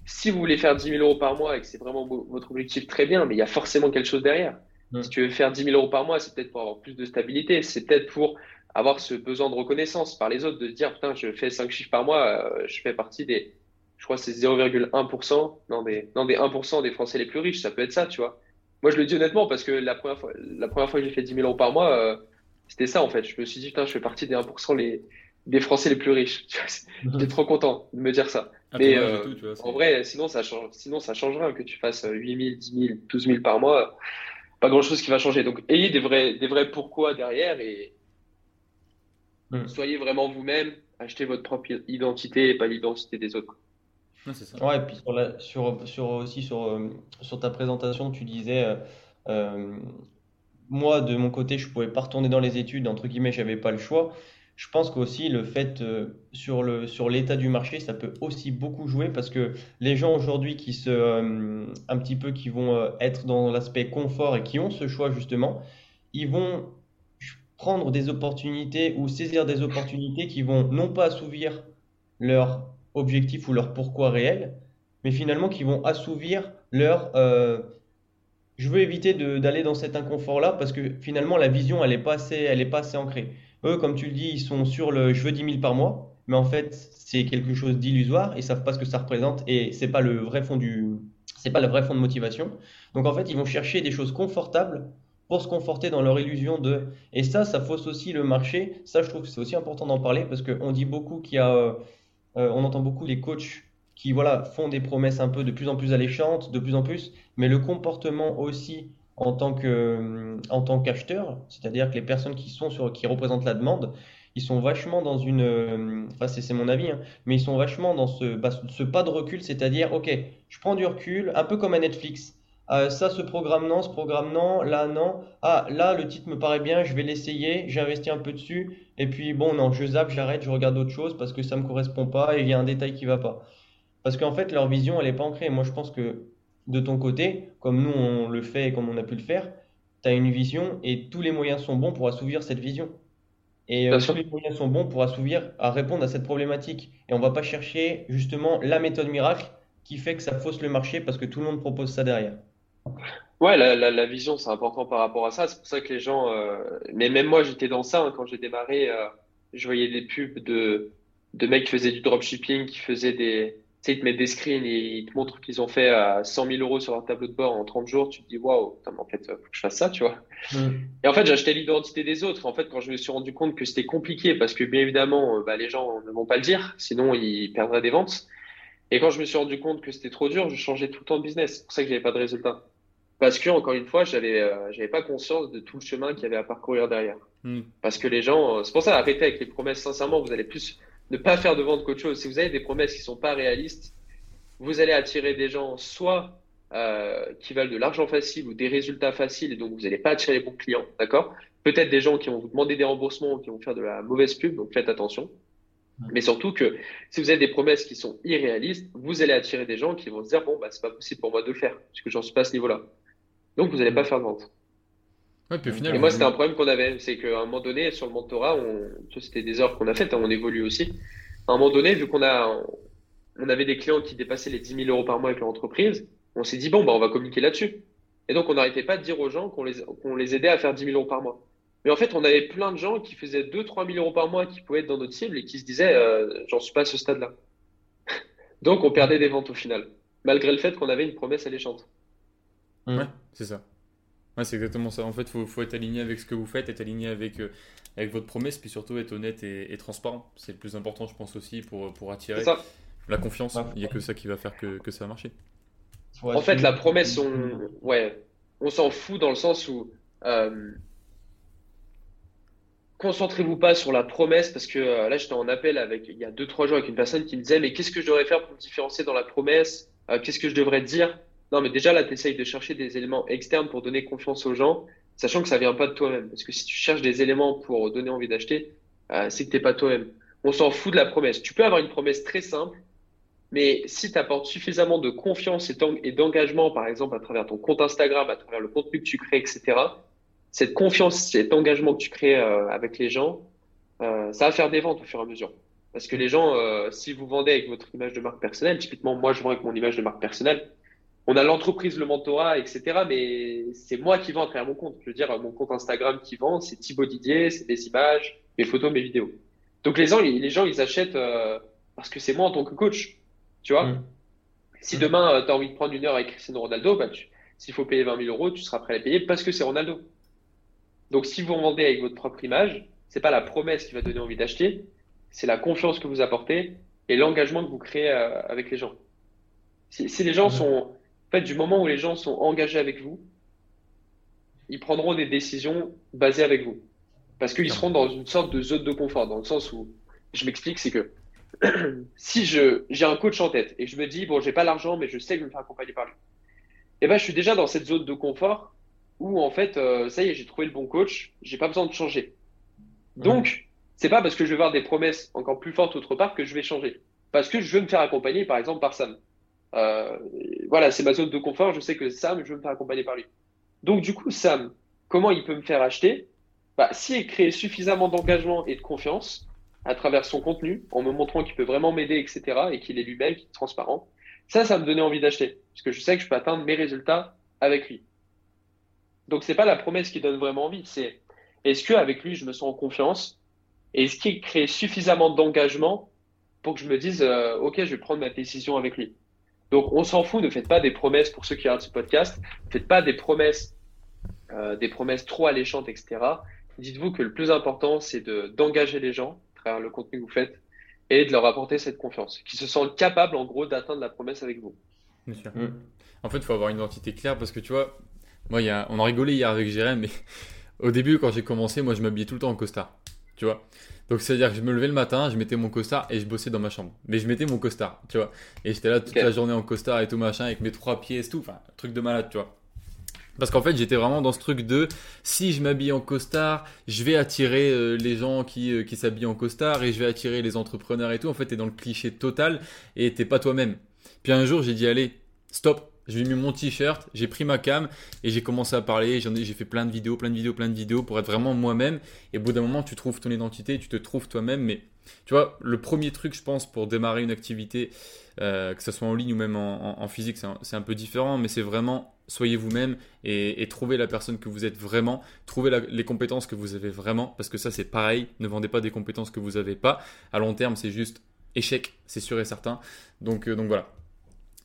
si vous voulez faire 10 000 euros par mois et que c'est vraiment votre objectif, très bien, mais il y a forcément quelque chose derrière. Si tu veux faire 10 000 euros par mois, c'est peut-être pour avoir plus de stabilité, c'est peut-être pour avoir ce besoin de reconnaissance par les autres, de se dire, putain, je fais 5 chiffres par mois, euh, je fais partie des, je crois c'est 0,1%, non des, non des 1% des Français les plus riches, ça peut être ça, tu vois. Moi, je le dis honnêtement parce que la première fois, la première fois que j'ai fait 10 000 euros par mois, euh, c'était ça en fait. Je me suis dit, putain, je fais partie des 1% les, des Français les plus riches. J'étais trop content de me dire ça. Ah, mais euh, en vrai, sinon ça change, sinon ça changera que tu fasses 8 000, 10 000, 12 000 par mois. Pas grand chose qui va changer. Donc ayez des vrais, des vrais pourquoi derrière et hmm. soyez vraiment vous-même. Achetez votre propre identité et pas l'identité des autres. ça. Ouais, et puis sur, sur, aussi sur, euh, sur ta présentation, tu disais, euh, moi de mon côté, je pouvais pas retourner dans les études, entre guillemets, j'avais pas le choix. Je pense qu'aussi le fait euh, sur le sur l'état du marché, ça peut aussi beaucoup jouer parce que les gens aujourd'hui qui se euh, un petit peu qui vont euh, être dans l'aspect confort et qui ont ce choix justement, ils vont prendre des opportunités ou saisir des opportunités qui vont non pas assouvir leur objectif ou leur pourquoi réel, mais finalement qui vont assouvir leur je veux éviter d'aller dans cet inconfort-là parce que finalement la vision elle est pas pas assez ancrée. Eux, comme tu le dis, ils sont sur le je veux 10 000 par mois, mais en fait, c'est quelque chose d'illusoire, ils savent pas ce que ça représente et c'est pas le vrai fond du, c'est pas le vrai fond de motivation. Donc en fait, ils vont chercher des choses confortables pour se conforter dans leur illusion de. Et ça, ça fausse aussi le marché. Ça, je trouve que c'est aussi important d'en parler parce qu'on dit beaucoup qu'il y a, euh, euh, on entend beaucoup les coachs qui voilà font des promesses un peu de plus en plus alléchantes, de plus en plus, mais le comportement aussi en tant que en tant qu'acheteur, c'est-à-dire que les personnes qui sont sur qui représentent la demande, ils sont vachement dans une enfin c'est mon avis hein, mais ils sont vachement dans ce, bah, ce pas de recul, c'est-à-dire OK, je prends du recul, un peu comme à Netflix. Euh, ça, ce programme non, ce programme non, là non. Ah, là, le titre me paraît bien, je vais l'essayer, j'investis un peu dessus, et puis bon, non, je zappe, j'arrête, je regarde autre chose parce que ça me correspond pas et il y a un détail qui va pas. Parce qu'en fait, leur vision, elle est pas ancrée. Moi, je pense que de ton côté, comme nous on le fait et comme on a pu le faire, tu as une vision et tous les moyens sont bons pour assouvir cette vision. Et euh, tous les moyens sont bons pour assouvir, à répondre à cette problématique. Et on va pas chercher justement la méthode miracle qui fait que ça fausse le marché parce que tout le monde propose ça derrière. Ouais, la, la, vision, c'est important par rapport à ça. C'est pour ça que les gens, euh, mais même moi, j'étais dans ça hein. quand j'ai démarré. Euh, je voyais des pubs de, de mecs qui faisaient du dropshipping, qui faisaient des, sais, ils te mettent des screens et ils te montrent qu'ils ont fait à 100 000 euros sur leur tableau de bord en 30 jours. Tu te dis, waouh, en fait, faut que je fasse ça, tu vois. Mm. Et en fait, j'achetais l'identité des autres. En fait, quand je me suis rendu compte que c'était compliqué, parce que bien évidemment, euh, bah, les gens ne vont pas le dire, sinon ils perdraient des ventes. Et quand je me suis rendu compte que c'était trop dur, je changeais tout le temps de business. C'est pour ça que j'avais pas de résultat. Parce que, encore une fois, j'avais, euh, j'avais pas conscience de tout le chemin qu'il y avait à parcourir derrière. Mm. Parce que les gens, euh, c'est pour ça, arrêtez avec les promesses. Sincèrement, vous allez plus ne pas faire de vente qu'autre chose. Si vous avez des promesses qui sont pas réalistes, vous allez attirer des gens soit euh, qui valent de l'argent facile ou des résultats faciles et donc vous n'allez pas attirer les bons clients, d'accord? Peut-être des gens qui vont vous demander des remboursements ou qui vont faire de la mauvaise pub, donc faites attention. Mais surtout que si vous avez des promesses qui sont irréalistes, vous allez attirer des gens qui vont se dire bon bah c'est pas possible pour moi de le faire puisque j'en suis pas à ce niveau-là. Donc vous n'allez pas faire de vente. Ouais, puis au final, et moi, c'était un problème qu'on avait. C'est qu'à un moment donné, sur le mentorat, on... c'était des heures qu'on a faites, hein, on évolue aussi. À un moment donné, vu qu'on a, on avait des clients qui dépassaient les 10 000 euros par mois avec leur entreprise. On s'est dit, bon, bah, on va communiquer là-dessus. Et donc, on n'arrêtait pas de dire aux gens qu'on les, qu'on les aidait à faire 10 000 euros par mois. Mais en fait, on avait plein de gens qui faisaient 2 3 000 euros par mois qui pouvaient être dans notre cible et qui se disaient, euh, j'en suis pas à ce stade-là. donc, on perdait des ventes au final, malgré le fait qu'on avait une promesse alléchante. Ouais, c'est ça. Ouais, c'est exactement ça. En fait, il faut, être aligné avec ce que vous faites, être aligné avec, euh, avec votre promesse, puis surtout être honnête et, transparent. C'est le plus important, je pense aussi, pour, pour attirer. La confiance, il n'y a que ça qui va faire que, que ça va marcher. En fait, la promesse, on, ouais, on s'en fout dans le sens où euh, concentrez-vous pas sur la promesse parce que euh, là, j'étais en appel avec il y a 2-3 jours avec une personne qui me disait mais qu'est-ce que je devrais faire pour me différencier dans la promesse? Euh, Qu'est-ce que je devrais dire? Non, mais déjà là, tu essayes de chercher des éléments externes pour donner confiance aux gens, sachant que ça vient pas de toi-même. Parce que si tu cherches des éléments pour donner envie d'acheter, c'est que t'es pas toi-même. On s'en fout de la promesse. Tu peux avoir une promesse très simple mais si tu apportes suffisamment de confiance et d'engagement, par exemple, à travers ton compte Instagram, à travers le contenu que tu crées, etc., cette confiance, cet engagement que tu crées euh, avec les gens, euh, ça va faire des ventes au fur et à mesure. Parce que les gens, euh, si vous vendez avec votre image de marque personnelle, typiquement, moi, je vends avec mon image de marque personnelle, on a l'entreprise, le mentorat, etc., mais c'est moi qui vends à travers mon compte. Je veux dire, mon compte Instagram qui vend, c'est Thibaut Didier, c'est des images, mes photos, mes vidéos. Donc les gens, les gens, ils achètent parce que c'est moi en tant que coach. Tu vois mm. Si demain, euh, tu as envie de prendre une heure avec Cristiano Ronaldo, bah, s'il faut payer 20 000 euros, tu seras prêt à les payer parce que c'est Ronaldo. Donc, si vous vendez avec votre propre image, c'est pas la promesse qui va donner envie d'acheter, c'est la confiance que vous apportez et l'engagement que vous créez euh, avec les gens. Si, si les gens sont, en fait, du moment où les gens sont engagés avec vous, ils prendront des décisions basées avec vous. Parce qu'ils seront dans une sorte de zone de confort, dans le sens où, je m'explique, c'est que si j'ai un coach en tête et je me dis, bon, j'ai pas l'argent, mais je sais que je vais me faire accompagner par lui, eh ben, je suis déjà dans cette zone de confort où, en fait, euh, ça y est, j'ai trouvé le bon coach, j'ai pas besoin de changer. Donc, c'est pas parce que je vais voir des promesses encore plus fortes autre part que je vais changer. Parce que je veux me faire accompagner, par exemple, par Sam. Euh, voilà, c'est ma zone de confort, je sais que Sam, je veux me faire accompagner par lui. Donc, du coup, Sam, comment il peut me faire acheter? Bah, S'il crée suffisamment d'engagement et de confiance à travers son contenu, en me montrant qu'il peut vraiment m'aider, etc., et qu'il est lui-même, qu'il est transparent, ça, ça me donnait envie d'acheter. Parce que je sais que je peux atteindre mes résultats avec lui. Donc, c'est pas la promesse qui donne vraiment envie, c'est est-ce qu'avec lui, je me sens en confiance? Est-ce qu'il crée suffisamment d'engagement pour que je me dise, euh, OK, je vais prendre ma décision avec lui? Donc, on s'en fout, ne faites pas des promesses pour ceux qui regardent ce podcast, ne faites pas des promesses, euh, des promesses trop alléchantes, etc. Dites-vous que le plus important, c'est d'engager les gens à travers le contenu que vous faites et de leur apporter cette confiance, qu'ils se sentent capables, en gros, d'atteindre la promesse avec vous. Bien sûr. Mm. En fait, il faut avoir une identité claire parce que tu vois, moi, y a, on a rigolé hier avec Jérém, mais au début, quand j'ai commencé, moi, je m'habillais tout le temps en costard. Tu vois Donc, c'est-à-dire que je me levais le matin, je mettais mon costard et je bossais dans ma chambre. Mais je mettais mon costard, tu vois. Et j'étais là toute la journée en costard et tout machin, avec mes trois pièces, tout. Enfin, truc de malade, tu vois. Parce qu'en fait, j'étais vraiment dans ce truc de si je m'habille en costard, je vais attirer euh, les gens qui, euh, qui s'habillent en costard et je vais attirer les entrepreneurs et tout. En fait, t'es dans le cliché total et t'es pas toi-même. Puis un jour, j'ai dit allez, stop, j'ai mis mon t-shirt, j'ai pris ma cam et j'ai commencé à parler. J'ai fait plein de vidéos, plein de vidéos, plein de vidéos pour être vraiment moi-même. Et au bout d'un moment, tu trouves ton identité, tu te trouves toi-même. Mais tu vois, le premier truc, je pense, pour démarrer une activité, euh, que ce soit en ligne ou même en, physique, c'est un, peu différent, mais c'est vraiment soyez vous-même et, trouvez la personne que vous êtes vraiment, trouvez les compétences que vous avez vraiment, parce que ça c'est pareil, ne vendez pas des compétences que vous n'avez pas. À long terme, c'est juste échec, c'est sûr et certain. Donc, euh, donc voilà,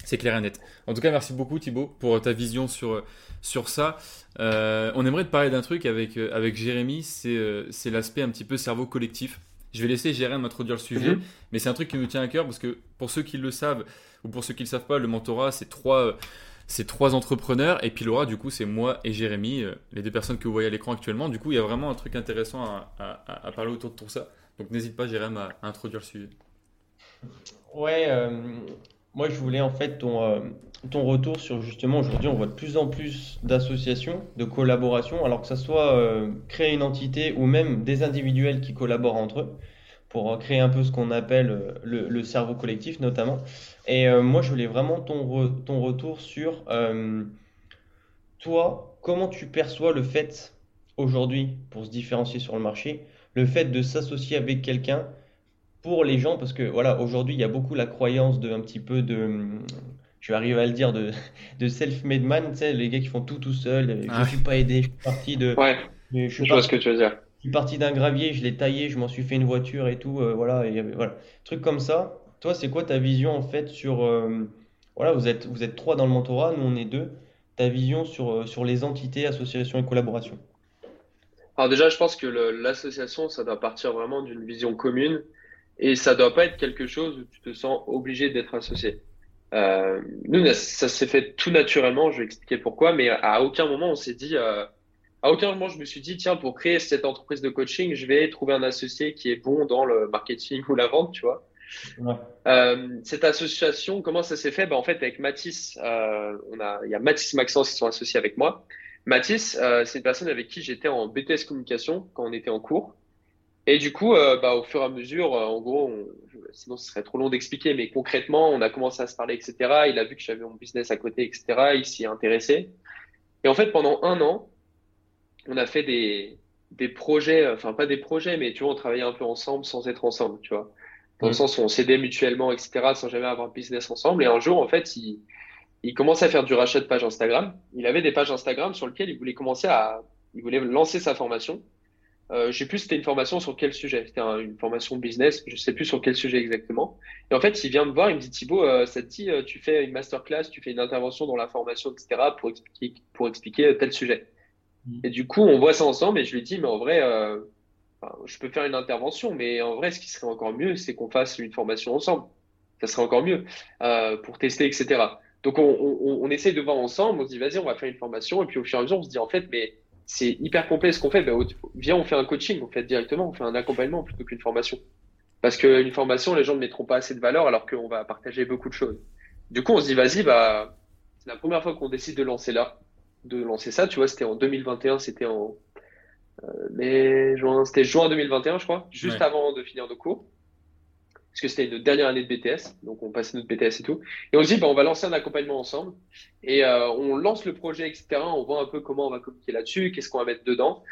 c'est clair et net. En tout cas, merci beaucoup Thibaut pour ta vision sur, sur ça. Euh, on aimerait te parler d'un truc avec, euh, avec Jérémy, euh, c'est l'aspect un petit peu cerveau collectif. Je vais laisser Jérémy introduire le sujet, mhm. mais c'est un truc qui nous tient à cœur parce que pour ceux qui le savent ou pour ceux qui ne le savent pas, le mentorat, c'est trois, c'est trois entrepreneurs et puis Laura, du coup, c'est moi et Jérémy, les deux personnes que vous voyez à l'écran actuellement. Du coup, il y a vraiment un truc intéressant à, à, parler autour de tout ça. Donc n'hésite pas, Jérémy, à, à, introduire le sujet. Ouais, moi, je voulais en fait ton, euh, ton retour sur justement aujourd'hui, on voit de plus en plus d'associations, de collaborations, alors que ce soit euh, créer une entité ou même des individuels qui collaborent entre eux pour créer un peu ce qu'on appelle euh, le, cerveau collectif notamment. Et moi, je voulais vraiment ton, ton retour sur toi, comment tu perçois le fait aujourd'hui, pour se différencier sur le marché, le fait de s'associer avec quelqu'un pour les gens, parce que voilà, aujourd'hui, il y a beaucoup la croyance de un petit peu de, je arrive à le dire, de, de self-made man, tu sais, les gars qui font tout tout seul, je ne suis pas aidé, je suis parti de. Ouais, je, je vois ce que tu veux dire. Je suis parti d'un gravier, je l'ai taillé, je m'en suis fait une voiture et tout, euh, voilà, et, voilà. Truc comme ça. Toi, c'est quoi ta vision en fait sur. Euh, voilà, vous êtes, vous êtes trois dans le mentorat, nous on est deux. Ta vision sur, euh, sur les entités, associations et collaborations? Alors, déjà, je pense que l'association, ça doit partir vraiment d'une vision commune et ça doit pas être quelque chose où tu te sens obligé d'être associé. Euh, nous, ça s'est fait tout naturellement. Je vais expliquer pourquoi, mais à aucun moment on s'est dit, euh, à aucun moment je me suis dit, tiens, pour créer cette entreprise de coaching, je vais trouver un associé qui est bon dans le marketing ou la vente, tu vois. Ouais. Euh, cette association, comment ça s'est fait? Ben, En fait, avec Mathis, euh, on a, il y a Mathis Maxence qui sont associés avec moi. Mathis, euh, c'est une personne avec qui j'étais en BTS communication quand on était en cours. Et du coup, euh, bah, au fur et à mesure, euh, en gros, sinon ce serait trop long d'expliquer, mais concrètement, on a commencé à se parler, etc. Il a vu que j'avais mon business à côté, etc. Il s'y est intéressé. Et en fait, pendant un an, on a fait des, des projets, enfin pas des projets, mais tu vois, on travaillait un peu ensemble sans être ensemble, tu vois. Dans le sens où on s'aidait mutuellement, etc., sans jamais avoir un business ensemble. Et un jour, en fait, il, il commençait à faire du rachat de pages Instagram. Il avait des pages Instagram sur lesquelles il voulait commencer à, il voulait lancer sa formation. Euh, je sais plus c'était une formation sur quel sujet. C'était une formation business, je sais plus sur quel sujet exactement. Et en fait, il vient me voir, il me dit Thibaut, euh, ça te dit, euh, tu fais une masterclass, tu fais une intervention dans la formation, etc. pour expliquer, pour expliquer tel sujet. Mm. Et du coup, on voit ça ensemble et je lui dis, mais en vrai, je peux faire une intervention, mais en vrai, ce qui serait encore mieux, c'est qu'on fasse une formation ensemble. Ça serait encore mieux euh, pour tester, etc. Donc, on, on, on, essaye de voir ensemble. On se dit, vas-y, on va faire une formation. Et puis, au fur et à mesure, on se dit, en fait, mais c'est hyper complet ce qu'on fait. Ben, viens, on fait un coaching, on fait directement, on fait un accompagnement plutôt qu'une formation. Parce qu'une formation, les gens ne mettront pas assez de valeur alors qu'on va partager beaucoup de choses. Du coup, on se dit, vas-y, bah, c'est la première fois qu'on décide de lancer là, de lancer ça. Tu vois, c'était en 2021, c'était en euh, mai, juin, c'était juin 2021, je crois, juste avant de finir nos cours. Parce que c'était une dernière année de BTS, donc on passait notre BTS et tout. Et on se dit, bah, on va lancer un accompagnement ensemble. Et euh, on lance le projet, etc. On voit un peu comment on va communiquer là-dessus, qu'est-ce qu'on va mettre dedans.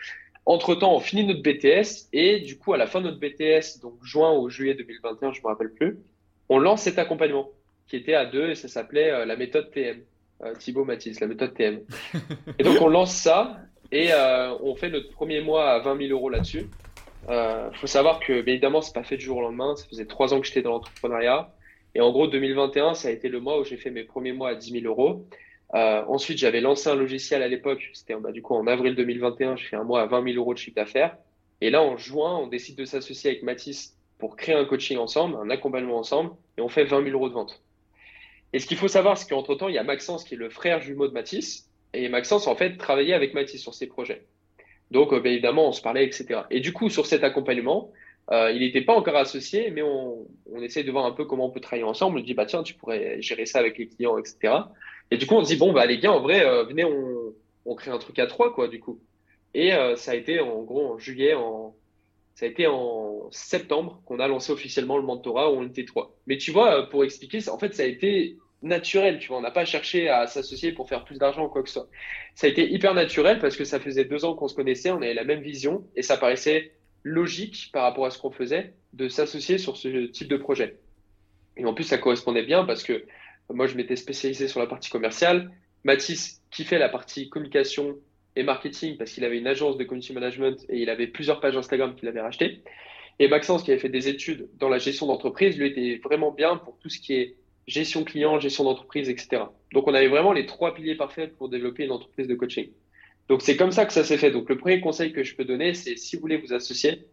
Entre-temps, on finit notre BTS et du coup, à la fin de notre BTS, donc juin ou juillet 2021, je me rappelle plus, on lance cet accompagnement qui était à deux et ça s'appelait euh, la méthode TM. Euh, Thibaut Mathis, la méthode TM. et donc, on lance ça et on fait notre premier mois à 20 000 euros là-dessus. Il euh, faut savoir que, bien évidemment, c'est pas fait du jour au lendemain. Ça faisait trois ans que j'étais dans l'entrepreneuriat. Et en gros, 2021, ça a été le mois où j'ai fait mes premiers mois à 10 000 euros. Euh, ensuite, j'avais lancé un logiciel à l'époque. C'était bah, du coup en avril 2021. J'ai fait un mois à 20 000 euros de chiffre d'affaires. Et là, en juin, on décide de s'associer avec Mathis pour créer un coaching ensemble, un accompagnement ensemble, et on fait 20 000 euros de vente. Et ce qu'il faut savoir, c'est qu'entre temps, il y a Maxence qui est le frère jumeau de Mathis, et Maxence, en fait, travaillait avec Mathis sur ses projets. Donc, euh, bien évidemment, on se parlait, etc. Et du coup, sur cet accompagnement, euh, il n'était pas encore associé, mais on, on essaie de voir un peu comment on peut travailler ensemble. On dit, bah tiens, tu pourrais gérer ça avec les clients, etc. Et du coup, on se dit, bon, bah les gars, en vrai, euh, venez, on, on crée un truc à trois, quoi, du coup. Et ça a été, en gros, en juillet, en, ça a été en septembre qu'on a lancé officiellement le mentorat où on était trois. Mais tu vois, pour expliquer, en fait, ça a été naturel, tu vois. On n'a pas cherché à s'associer pour faire plus d'argent ou quoi que ce soit. Ça a été hyper naturel parce que ça faisait deux ans qu'on se connaissait, on avait la même vision et ça paraissait logique par rapport à ce qu'on faisait de s'associer sur ce type de projet. Et en plus, ça correspondait bien parce que moi, je m'étais spécialisé sur la partie commerciale. Mathis qui fait la partie communication et marketing parce qu'il avait une agence de community management et il avait plusieurs pages Instagram qu'il avait rachetées. Et Maxence qui avait fait des études dans la gestion d'entreprise, lui était vraiment bien pour tout ce qui est gestion client, gestion d'entreprise, etc. Donc on avait vraiment les trois piliers parfaits pour développer une entreprise de coaching. Donc c'est comme ça que ça s'est fait. Donc le premier conseil que je peux donner, c'est si vous voulez vous associer,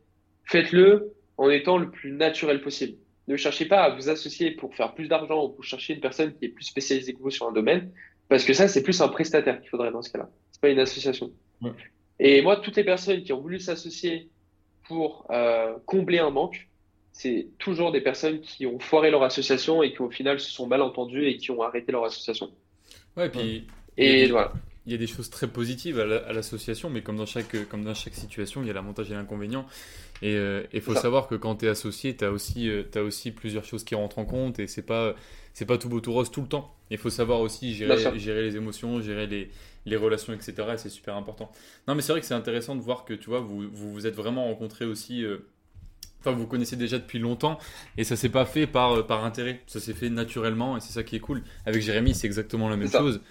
faites-le en étant le plus naturel possible. Ne cherchez pas à vous associer pour faire plus d'argent ou pour chercher une personne qui est plus spécialisée que vous sur un domaine, parce que ça c'est plus un prestataire qu'il faudrait dans ce cas-là. C'est pas une association. Et moi, toutes les personnes qui ont voulu s'associer pour euh, combler un manque, c'est toujours des personnes qui ont foiré leur association et qui au final se sont mal entendues et qui ont arrêté leur association. Ouais, puis. Et voilà. Il y a des choses très positives à l'association, mais comme dans, chaque, comme dans chaque situation, il y a l'avantage et l'inconvénient. Et il euh, faut savoir que quand tu es associé, tu as, aussi, euh, as aussi plusieurs choses qui rentrent en compte et c'est pas, c'est pas tout beau tout rose tout le temps. Il faut savoir aussi gérer, gérer les émotions, gérer les, les relations, etc. Et c'est super important. Non, mais c'est vrai que c'est intéressant de voir que tu vois, vous vous, vous êtes vraiment rencontrés aussi. Euh, Enfin, vous connaissez déjà depuis longtemps et ça s'est pas fait par, euh, par intérêt. Ça s'est fait naturellement et c'est ça qui est cool. Avec Jérémy, c'est exactement la même chose.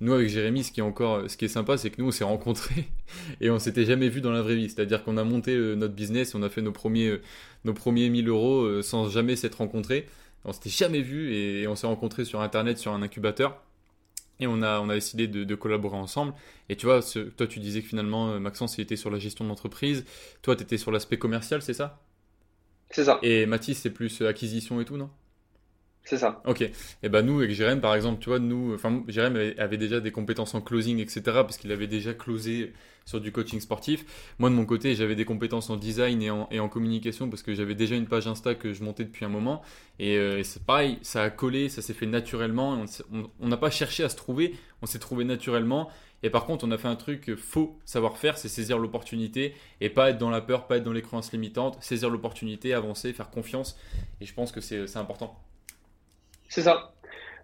Nous, avec Jérémy, ce qui est encore, ce qui est sympa, c'est que nous, on s'est rencontrés et on s'était jamais vu dans la vraie vie. C'est-à-dire qu'on a monté euh, notre business, on a fait nos premiers, euh, nos premiers 1000 euros sans jamais s'être rencontrés. On s'était jamais vu et on s'est rencontrés sur Internet, sur un incubateur. Et on a, on a décidé de, collaborer ensemble. Et tu vois, toi, tu disais que finalement, Maxence, il était sur la gestion de l'entreprise. Toi, tu étais sur l'aspect commercial, c'est ça? C'est ça. Et Mathis, c'est plus euh, acquisition et tout, non? C'est ça. Ok. Et ben nous, avec Jérém, par exemple, tu vois, nous, enfin, Jérém avait, déjà des compétences en closing, etc., parce qu'il avait déjà closé sur du coaching sportif. Moi, de mon côté, j'avais des compétences en design et en, et en communication, parce que j'avais déjà une page Insta que je montais depuis un moment. Et, euh, c'est pareil, ça a collé, ça s'est fait naturellement. On n'a pas cherché à se trouver, on s'est trouvé naturellement. Et par contre, on a fait un truc faux savoir faire, c'est saisir l'opportunité et pas être dans la peur, pas être dans les croyances limitantes, saisir l'opportunité, avancer, faire confiance. Et je pense que c'est important. C'est ça.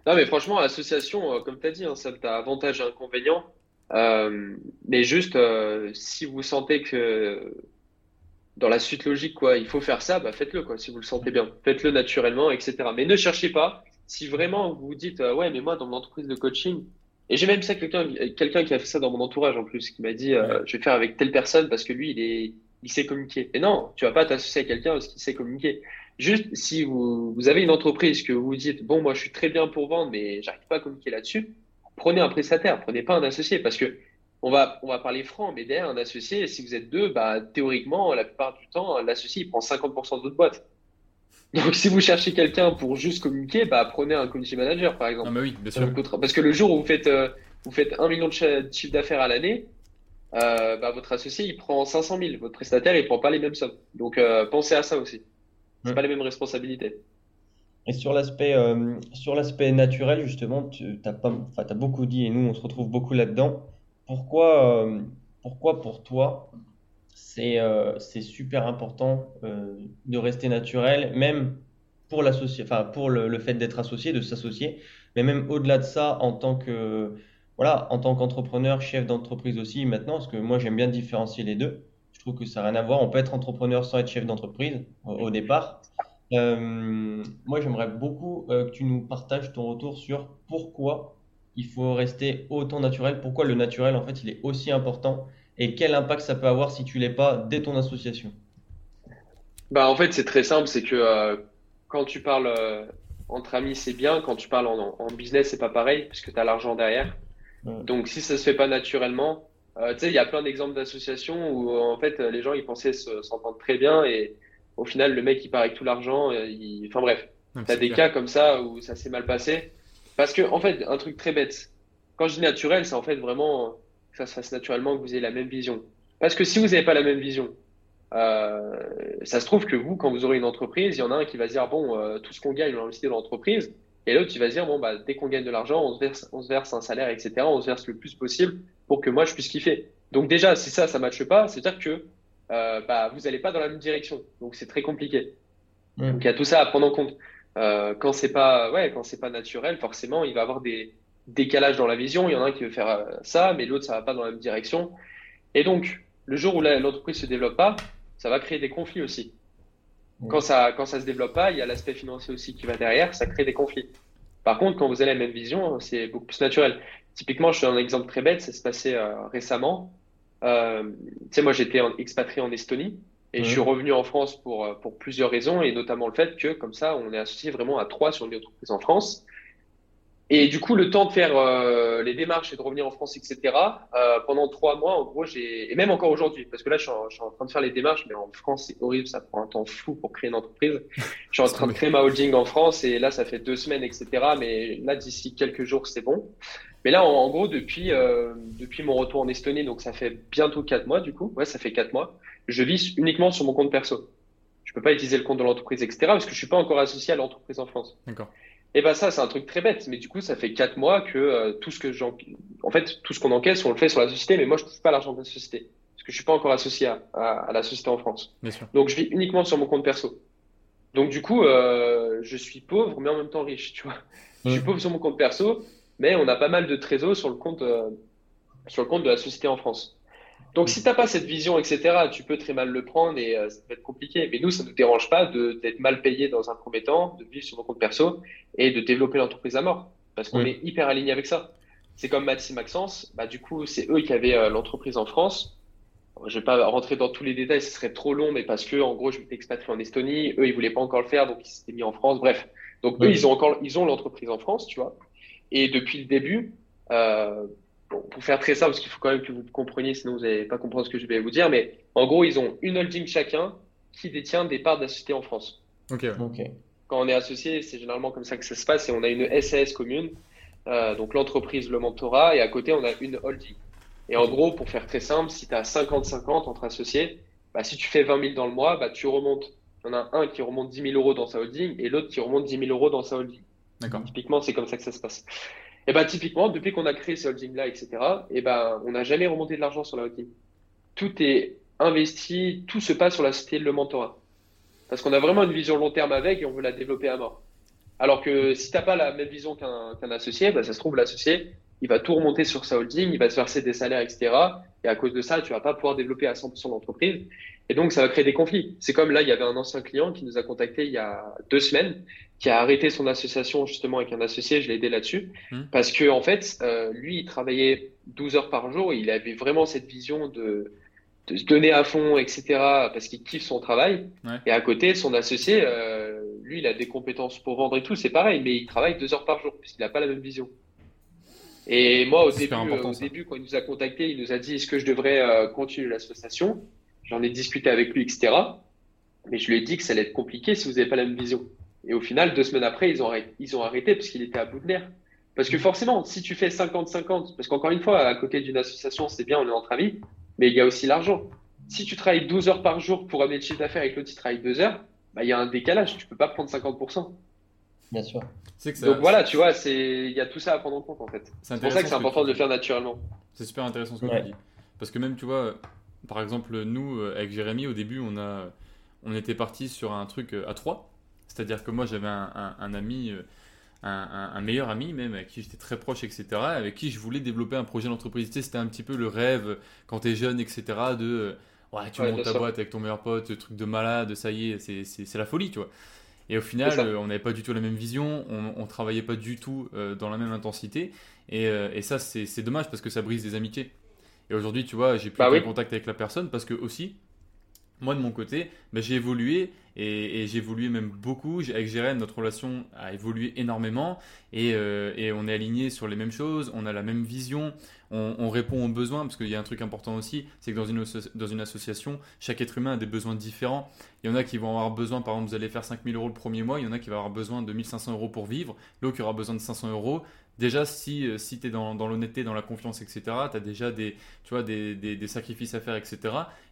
Non, mais franchement, l'association, euh, comme tu as dit, hein, ça a avantage et inconvénient. Euh, mais juste, euh, si vous sentez que dans la suite logique, quoi, il faut faire ça, bah faites-le, quoi, si vous le sentez bien. Faites-le naturellement, etc. Mais ne cherchez pas. Si vraiment vous vous dites, ouais, mais moi, dans mon entreprise de coaching, et j'ai même ça quelqu'un quelqu'un qui a fait ça dans mon entourage en plus, qui m'a dit je vais faire avec telle personne parce que lui il est il sait communiquer. Et non, tu vas pas t'associer à quelqu'un parce qu'il sait communiquer. Juste si vous, vous avez une entreprise que vous vous dites bon moi je suis très bien pour vendre mais j'arrive pas à communiquer là-dessus, prenez un prestataire, prenez pas un associé parce que on va, on va parler franc, mais derrière un associé, si vous êtes deux, bah, théoriquement, la plupart du temps, l'associé il prend 50% de votre boîte. Donc, si vous cherchez quelqu'un pour juste communiquer, bah, prenez un community manager, par exemple. Ah, bah oui, bien sûr. Parce que le jour où vous faites, euh, vous faites 1 million de chiffre d'affaires à l'année, euh, bah, votre associé, il prend 500 000. Votre prestataire, il prend pas les mêmes sommes. Donc, euh, pensez à ça aussi. C'est pas les mêmes responsabilités. Et sur l'aspect sur l'aspect naturel, justement, tu as, pas, as beaucoup dit, et nous, on se retrouve beaucoup là-dedans. Pourquoi, pourquoi pour toi, euh, c'est super important euh, de rester naturel, même pour, enfin, pour le, fait d'être associé, de s'associer, mais même au-delà de ça, en tant que voilà, en tant qu'entrepreneur, chef d'entreprise aussi maintenant, parce que moi j'aime bien différencier les deux. Je trouve que ça n'a rien à voir. On peut être entrepreneur sans être chef d'entreprise au, départ. Euh, moi j'aimerais beaucoup que tu nous partages ton retour sur pourquoi il faut rester autant naturel, pourquoi le naturel en fait il est aussi important et quel impact ça peut avoir si tu l'es pas dès ton association bah, En fait, c'est très simple, c'est que euh, quand tu parles euh, entre amis, c'est bien, quand tu parles en, en business, c'est pas pareil, puisque tu as l'argent derrière. Donc si ça se fait pas naturellement, euh, tu sais, il y a plein d'exemples d'associations où en fait les gens ils pensaient s'entendre très bien et au final le mec il part avec tout l'argent, il... enfin bref, tu as des cas comme ça où ça s'est mal passé. Parce que en fait, un truc très bête, quand je dis naturel, c'est en fait vraiment que ça se fasse naturellement, que vous ayez la même vision. Parce que si vous n'avez pas la même vision, euh, ça se trouve que vous, quand vous aurez une entreprise, il y en a un qui va se dire bon, euh, tout ce qu'on gagne, on l'investit dans l'entreprise, et l'autre qui va se dire bon, bah, dès qu'on gagne de l'argent, on se verse, on se verse un salaire, etc. On se verse le plus possible pour que moi je puisse kiffer. Donc déjà, si ça, ça matche pas, c'est-à-dire que euh, bah, vous n'allez pas dans la même direction. Donc c'est très compliqué. Donc il y a tout ça à prendre en compte. Euh, quand c'est pas, ouais, quand c'est pas naturel, forcément, il va avoir des, décalage dans la vision. Il y en a un qui veut faire euh, ça, mais l'autre, ça va pas dans la même direction. Et donc, le jour où l'entreprise se développe pas, ça va créer des conflits aussi. Quand ça, quand ça se développe pas, il y a l'aspect financier aussi qui va derrière, ça crée des conflits. Par contre, quand vous avez la même vision, c'est beaucoup plus naturel. Typiquement, je suis un exemple très bête, ça s'est passé euh, récemment. Euh, tu sais, moi, j'étais expatrié en Estonie et je suis revenu en France pour, euh, pour plusieurs raisons et notamment le fait que, comme ça, on est associé vraiment à trois sur une entreprise en France. Et du coup, le temps de faire euh, les démarches et de revenir en France, etc. Euh, pendant trois mois, en gros, j'ai et même encore aujourd'hui, parce que là, je suis, en, je suis, en, train de faire les démarches, mais en France, c'est horrible, ça prend un temps fou pour créer une entreprise. Je suis en train de créer ma holding en France et là, ça fait deux semaines, etc. Mais là, d'ici quelques jours, c'est bon. Mais là, en, gros, depuis euh, depuis mon retour en Estonie, donc ça fait bientôt quatre mois, du coup, ouais, ça fait quatre mois. Je vis uniquement sur mon compte perso. Je peux pas utiliser le compte de l'entreprise, etc. Parce que je suis pas encore associé à l'entreprise en France. D'accord. Et ben ça, c'est un truc très bête. Mais du coup, ça fait quatre mois que euh, tout ce que j'en, en fait, tout ce qu'on encaisse, on le fait sur la société. Mais moi, je touche pas l'argent de la société parce que je suis pas encore associé à, à, la société en France. Bien sûr. Donc, je vis uniquement sur mon compte perso. Donc, du coup, euh, je suis pauvre, mais en même temps riche. Tu vois, je suis pauvre sur mon compte perso, mais on a pas mal de trésors sur le compte, euh, sur le compte de la société en France. Donc, si tu n'as pas cette vision, etc., tu peux très mal le prendre et euh, ça peut être compliqué. Mais nous, ça ne nous dérange pas d'être mal payé dans un premier temps, de vivre sur nos comptes perso et de développer l'entreprise à mort. Parce qu'on est hyper aligné avec ça. C'est comme Maxime Maxence, bah, du coup, c'est eux qui avaient euh, l'entreprise en France. Je vais pas rentrer dans tous les détails, ce serait trop long, mais parce que, en gros, je m'étais expatrié en Estonie, eux, ils voulaient pas encore le faire, donc ils s'étaient mis en France. Bref. Donc, eux, ils ont encore, ils ont l'entreprise en France, tu vois. Et depuis le début, euh, pour faire très simple, parce qu'il faut quand même que vous compreniez, sinon vous n'allez pas comprendre ce que je vais vous dire, mais en gros, ils ont une holding chacun qui détient des parts d'associés en France. Ok. Quand on est associé, c'est généralement comme ça que ça se passe, et on a une SAS commune, euh, donc l'entreprise, le mentorat, et à côté, on a une holding. Et en gros, pour faire très simple, si tu as 50-50 entre associés, bah, si tu fais 20 000 dans le mois, bah, tu remontes. Il y en a un qui remonte 10 000 euros dans sa holding et l'autre qui remonte 10 000 euros dans sa holding. D'accord. Typiquement, c'est comme ça que ça se passe. Et bah, typiquement, depuis qu'on a créé ce holding-là, etc., et ben, on n'a jamais remonté de l'argent sur la holding. Tout est investi, tout se passe sur la société de le mentorat. Parce qu'on a vraiment une vision long terme avec et on veut la développer à mort. Alors que si tu n'as pas la même vision qu'un associé, bah, ça se trouve, l'associé, il va tout remonter sur sa holding, il va se verser des salaires, etc. Et à cause de ça, tu vas pas pouvoir développer à 100% l'entreprise. Et donc, ça va créer des conflits. C'est comme là, il y avait un ancien client qui nous a contacté il y a deux semaines, qui a arrêté son association justement avec un associé. Je l'ai aidé là-dessus. Mmh. Parce que, en fait, euh, lui, il travaillait 12 heures par jour et il avait vraiment cette vision de, de se donner à fond, etc. Parce qu'il kiffe son travail. Et à côté, son associé, euh, lui, il a des compétences pour vendre et tout. C'est pareil, mais il travaille deux heures par jour puisqu'il n'a pas la même vision. Et moi, au début, au début, quand il nous a contacté, il nous a dit est-ce que je devrais continuer l'association? J'en ai discuté avec lui, etc. Mais je lui ai dit que ça allait être compliqué si vous n'avez pas la même vision. Et au final, deux semaines après, ils ont arrêté, ils ont arrêté parce qu'il était à bout de nerfs. Parce que forcément, si tu fais 50-50, parce qu'encore une fois, à côté d'une association, c'est bien, on est entre amis, mais il y a aussi l'argent. Si tu travailles 12 heures par jour pour amener le chiffre d'affaires et que l'autre, il travaille 2 heures, bah, il y a un décalage. Tu peux pas prendre 50%. Bien sûr. Donc voilà, tu vois, il y a tout ça à prendre en compte en fait. C'est pour ça que c'est important de le faire naturellement. C'est super intéressant ce que tu dis. Parce que même, tu vois, par exemple, nous, euh, avec Jérémy, au début, on, a, on était parti sur un truc euh, à trois. C'est-à-dire que moi, j'avais un, un, ami, euh, un, un, meilleur ami même, avec qui j'étais très proche, etc., avec qui je voulais développer un projet d'entreprise. C'était un petit peu le rêve, quand tu es jeune, etc., de ouais, tu montes ta boîte avec ton meilleur pote, truc de malade, ça y est, c'est la folie, tu vois. Et au final, on n'avait pas du tout la même vision, on, ne travaillait pas du tout dans la même intensité. Et, et ça, c'est dommage parce que ça brise des amitiés. Et aujourd'hui, tu vois, j'ai plus bah de contact avec la personne parce que aussi, moi de mon côté, bah, j'ai évolué et, j'ai évolué même beaucoup. Avec Jérém, notre relation a évolué énormément et, euh, et, on est aligné sur les mêmes choses, on a la même vision, on, répond aux besoins parce qu'il y a un truc important aussi, c'est que dans une, dans une association, chaque être humain a des besoins différents. Il y en a qui vont avoir besoin, par exemple, vous allez faire 5000 euros le premier mois, il y en a qui vont avoir besoin de 1500 euros pour vivre, l'autre qui aura besoin de 500 euros déjà, si, euh, si tu es dans, l'honnêteté, dans la confiance, etc., tu as déjà des, tu vois, des, des, sacrifices à faire, etc.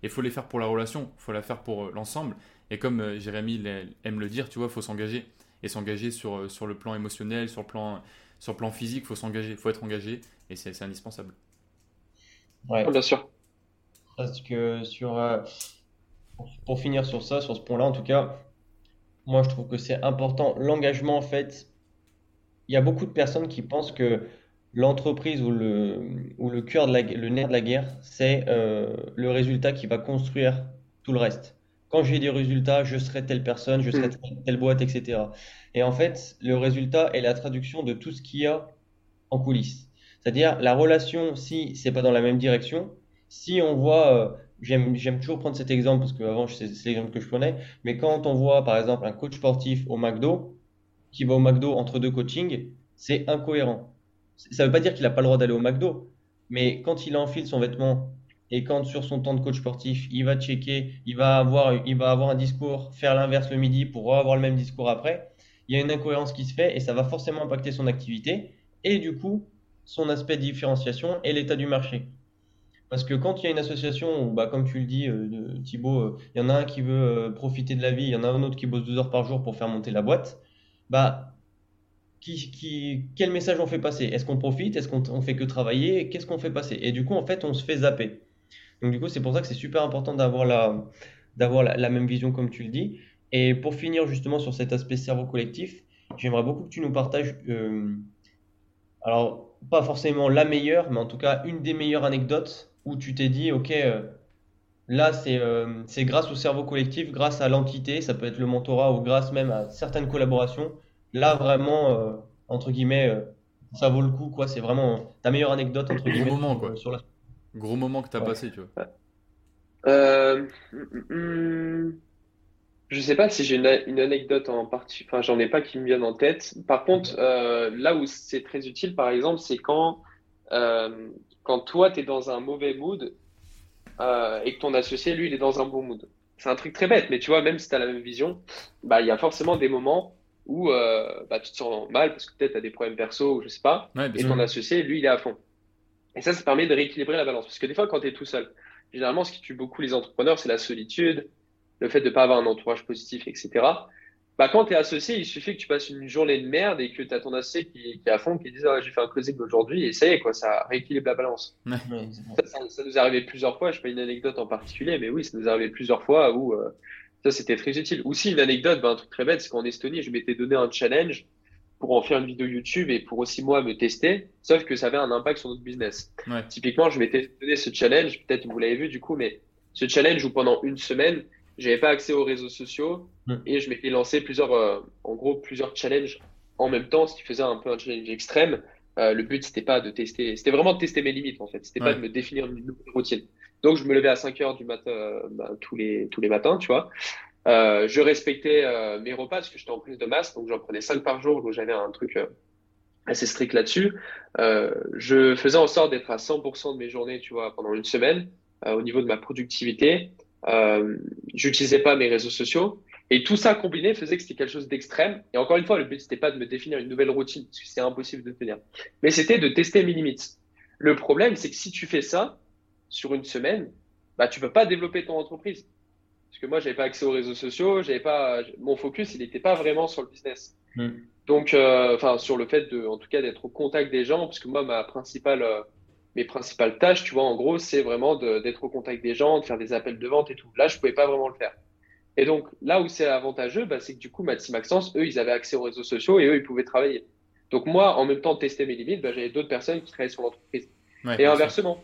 Et il faut les faire pour la relation, il faut la faire pour euh, l'ensemble. Et comme euh, Jérémy aime le dire, tu vois, il faut s'engager. Et s'engager sur, sur le plan émotionnel, sur le plan, sur le plan physique, il faut s'engager, il faut être engagé. Et c'est indispensable. Ouais. Bien sûr. Parce que sur, pour finir sur ça, sur ce point-là, en tout cas, moi je trouve que c'est important. L'engagement, en fait, il y a beaucoup de personnes qui pensent que l'entreprise ou le, ou le cœur de la, le nerf de la guerre, c'est euh, le résultat qui va construire tout le reste. Quand j'ai des résultats, je serai telle personne, je serai hmm. telle, boîte, etc. Et en fait, le résultat est la traduction de tout ce qu'il y a en coulisses. C'est-à-dire la relation, si c'est pas dans la même direction, si on voit, euh, j'aime toujours prendre cet exemple parce que avant c'est l'exemple que je prenais, mais quand on voit par exemple un coach sportif au McDo, qui va au McDo entre deux coachings, c'est incohérent. Ça ne veut pas dire qu'il n'a pas le droit d'aller au McDo, mais quand il enfile son vêtement et quand sur son temps de coach sportif, il va checker, il va avoir, il va avoir un discours, faire l'inverse le midi pour avoir le même discours après, il y a une incohérence qui se fait et ça va forcément impacter son activité et du coup son aspect de différenciation et l'état du marché. Parce que quand il y a une association où, bah, comme tu le dis, euh, Thibaut, euh, il y en a un qui veut euh, profiter de la vie, il y en a un autre qui bosse deux heures par jour pour faire monter la boîte, bah, qui, quel message on fait passer? Est-ce qu'on profite? Est-ce qu'on fait que travailler? Qu'est-ce qu'on fait passer? Et du coup, en fait, on se fait zapper. Donc, du coup, c'est pour ça que c'est super important d'avoir la, d'avoir la, même vision, comme tu le dis. Et pour finir justement sur cet aspect cerveau collectif, j'aimerais beaucoup que tu nous partages, euh, alors pas forcément la meilleure, mais en tout cas une des meilleures anecdotes où tu t'es dit, ok, euh, là c'est euh, c'est grâce au cerveau collectif, grâce à l'entité, ça peut être le mentorat ou grâce même à certaines collaborations Là, vraiment, euh, entre guillemets, euh, ça vaut le coup, quoi. C'est vraiment ta meilleure anecdote, entre guillemets. Gros moment, quoi. Sur la... Gros moment que tu as passé, tu vois. Euh, mm, mm, je sais pas si j'ai une, anecdote en partie, enfin j'en ai pas qui me viennent en tête. Par contre, là où c'est très utile, par exemple, c'est quand, quand toi tu es dans un mauvais mood et que ton associé, lui, il est dans un bon mood. C'est un truc très bête, mais tu vois, même si tu as la même vision, bah il y a forcément des moments où euh, bah, tu te sens mal parce que peut-être tu as des problèmes perso ou je sais pas, et ton associé, lui, il est à fond. Et ça, ça permet de rééquilibrer la balance. Parce que des fois, quand tu es tout seul, généralement, ce qui tue beaucoup les entrepreneurs, c'est la solitude, le fait de ne pas avoir un entourage positif, etc. Bah, quand tu es associé, il suffit que tu passes une journée de merde et que tu as ton associé qui, est à fond, qui dit ah, j'ai fait un closing aujourd'hui, et ça y est, quoi, ça rééquilibre la balance. ça, nous est arrivé plusieurs fois, je ne sais pas une anecdote en particulier, mais oui, ça nous est arrivé plusieurs fois où euh, ça, c'était très utile. Aussi, une anecdote, ben, un truc très bête, c'est qu'en Estonie, je m'étais donné un challenge pour en faire une vidéo YouTube et pour aussi moi me tester, sauf que ça avait un impact sur notre business. Typiquement, je m'étais donné ce challenge, peut-être vous l'avez vu du coup, mais ce challenge où pendant une semaine, j'avais pas accès aux réseaux sociaux et je m'étais lancé plusieurs, euh, en gros, plusieurs challenges en même temps, ce qui faisait un peu un challenge extrême. Euh, le but, c'était pas de tester, c'était vraiment de tester mes limites en fait. C'était pas de me définir une nouvelle routine. Donc, je me levais à 5 heures du matin euh, bah, tous, les, tous les matins, tu vois. Euh, je respectais euh, mes repas parce que j'étais en prise de masse, donc j'en prenais 5 par jour, donc j'avais un truc, assez strict là-dessus. Euh, je faisais en sorte d'être à 100% de mes journées, tu vois, pendant une semaine, euh, au niveau de ma productivité. Euh, j'utilisais pas mes réseaux sociaux. Et tout ça combiné faisait que c'était quelque chose d'extrême. Et encore une fois, le but, c'était pas de me définir une nouvelle routine, parce que c'est impossible de tenir. Mais c'était de tester mes limites. Le problème, c'est que si tu fais ça sur une semaine, bah, tu peux pas développer ton entreprise. Parce que moi, j'avais pas accès aux réseaux sociaux, j'avais pas, mon focus, il n'était pas vraiment sur le business. Hmm. Donc, euh, enfin, sur le fait de, en tout cas, d'être au contact des gens, parce que moi, ma principale, euh, mes principales tâches, tu vois, en gros, c'est vraiment d'être au contact des gens, de faire des appels de vente et tout. Là, je pouvais pas vraiment le faire. Et donc, là où c'est avantageux, bah, c'est que du coup, Maxime Maxence, eux, ils avaient accès aux réseaux sociaux et eux, ils pouvaient travailler. Donc, moi, en même temps de tester mes limites, bah, j'avais d'autres personnes qui travaillaient sur l'entreprise. et inversement.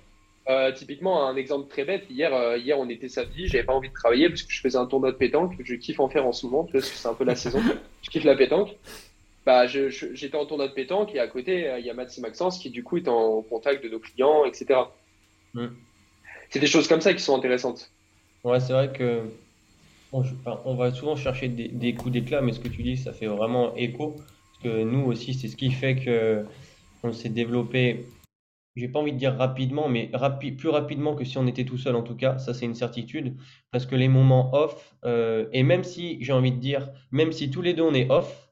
Euh, typiquement, un exemple très bête, hier, euh, hier on était samedi, j'avais pas envie de travailler parce que je faisais un tournoi de pétanque, je kiffe en faire en ce moment, parce que c'est un peu la saison, je kiffe la pétanque. Bah, j'étais en tournoi de pétanque et à côté, euh, il y a Maxime Maxence qui du coup est en contact de nos clients, etc. C'est des choses comme ça qui sont intéressantes. Ouais, c'est vrai que on, va souvent chercher des, coups d'éclat, mais ce que tu dis, ça fait vraiment écho. Parce que nous aussi, c'est ce qui fait que on s'est développé, j'ai pas envie de dire rapidement, mais plus rapidement que si on était tout seul en tout cas, ça c'est une certitude. Parce que les moments off, euh, et même si j'ai envie de dire, même si tous les deux on est off,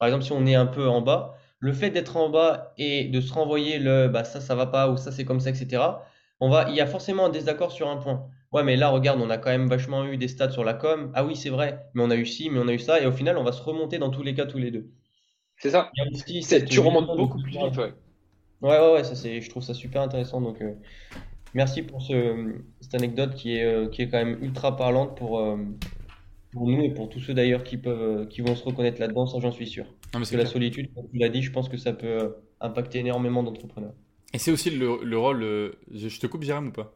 par exemple si on est un peu en bas, le fait d'être en bas et de se renvoyer le bah ça ça va pas ou ça c'est comme ça, etc. On va, il y a forcément un désaccord sur un point. Ouais, mais là, regarde, on a quand même vachement eu des stats sur la com. Ah oui, c'est vrai, mais on a eu ci, mais on a eu ça. Et au final, on va se remonter dans tous les cas, tous les deux. C'est ça. tu remontes beaucoup plus vite, ouais. Ouais, ouais, ouais, ça, c'est, je trouve ça super intéressant. Donc, euh, merci pour ce, cette anecdote qui est, euh, qui est quand même ultra parlante pour, euh, pour nous et pour tous ceux d'ailleurs qui, peuvent, qui vont se reconnaître là-dedans, ça j'en suis sûr. Parce que la solitude, comme tu l'as dit, je pense que ça peut impacter énormément d'entrepreneurs. Et c'est aussi le, le rôle. Je te coupe, Jérôme, ou pas?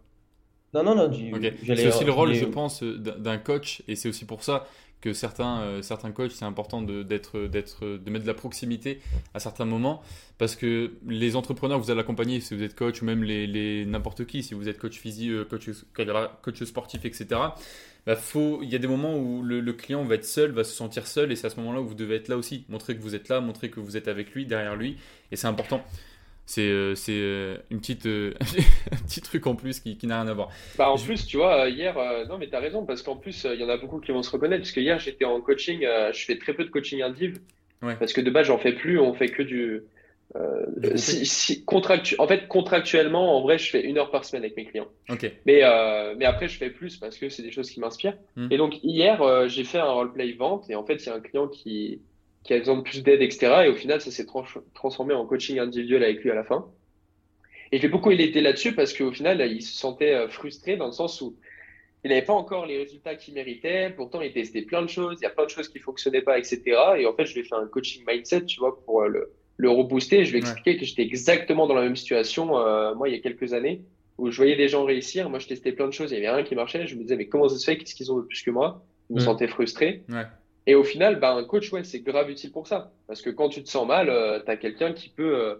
Non, non, non. C'est aussi le rôle, je pense, d'un coach, et c'est aussi pour ça que certains, euh, certains coachs, c'est important de, d'être, d'être, de mettre de la proximité à certains moments, parce que les entrepreneurs que vous allez accompagner, si vous êtes coach ou même les, les n'importe qui, si vous êtes coach physique, euh, coach, coach sportif, etc. Bah faut, il y a des moments où le, le, client va être seul, va se sentir seul, et c'est à ce moment-là où vous devez être là aussi, montrer que vous êtes là, montrer que vous êtes avec lui, derrière lui, et c'est important. C'est euh, c'est euh, une petite euh, un petit truc en plus qui, qui n'a rien à voir. Bah en plus, tu vois, hier, non mais tu as raison, parce qu'en plus, il y en a beaucoup qui vont se reconnaître, parce que hier, j'étais en coaching, je fais très peu de coaching indiv, parce que de base, j'en fais plus, on fait que du... si, si, contractu... En fait, contractuellement, en vrai, je fais une heure par semaine avec mes clients. Mais, mais après, je fais plus parce que c'est des choses qui m'inspirent. Hmm. Et donc, hier, j'ai fait un roleplay vente, et en fait, il y a un client qui qui a besoin de plus d'aide, etc. Et au final, ça s'est transformé en coaching individuel avec lui à la fin. Et j'ai beaucoup aidé là-dessus parce qu'au final, il se sentait euh, frustré dans le sens où il n'avait pas encore les résultats qu'il méritait. Pourtant, il testait plein de choses. Il y a plein de choses qui fonctionnaient pas, etc. Et en fait, je lui ai fait un coaching mindset, tu vois, pour euh, le, le rebooster. Je lui ai expliqué que j'étais exactement dans la même situation, euh, moi, il y a quelques années, où je voyais des gens réussir. Moi, je testais plein de choses. Il y avait rien qui marchait. Je me disais, mais comment ça se fait? Qu'est-ce qu'ils ont de plus que moi? Je me sentais frustré. Ouais. Et au final, bah, un coach, ouais, c'est grave utile pour ça. Parce que quand tu te sens mal, euh, tu as quelqu'un qui peut euh,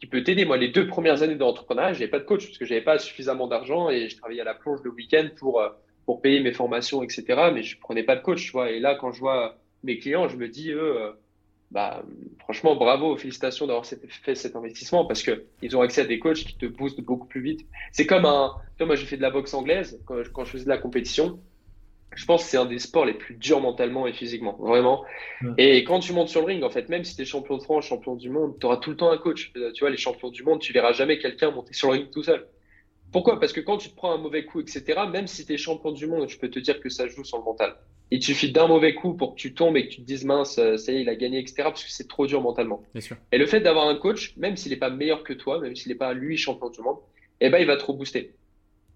qui peut t'aider. Moi, les deux premières années d'entrepreneuriat, j'avais pas de coach parce que j'avais pas suffisamment d'argent et je travaillais à la plonge le week-end pour euh, pour payer mes formations, etc. Mais je prenais pas de coach, tu vois. Et là, quand je vois mes clients, je me dis, eux, bah, franchement, bravo, félicitations d'avoir fait cet investissement parce que ils ont accès à des coachs qui te boostent beaucoup plus vite. C'est comme un, tu vois, moi, j'ai fait de la boxe anglaise quand quand je faisais de la compétition je pense que c'est un des sports les plus durs mentalement et physiquement, vraiment. Et quand tu montes sur le ring, en fait, même si tu es champion de France, champion du monde, tu auras tout le temps un coach. Euh, tu vois, les champions du monde, tu verras jamais quelqu'un monter sur le ring tout seul. Pourquoi? Parce que quand tu te prends un mauvais coup, etc., même si tu es champion du monde, je peux te dire que ça joue sur le mental. Il suffit d'un mauvais coup pour que tu tombes et que tu te dises mince, euh, ça y est, il a gagné, etc., parce que c'est trop dur mentalement. Et le fait d'avoir un coach, même s'il n'est pas meilleur que toi, même s'il n'est pas lui champion du monde, eh ben, il va te rebooster.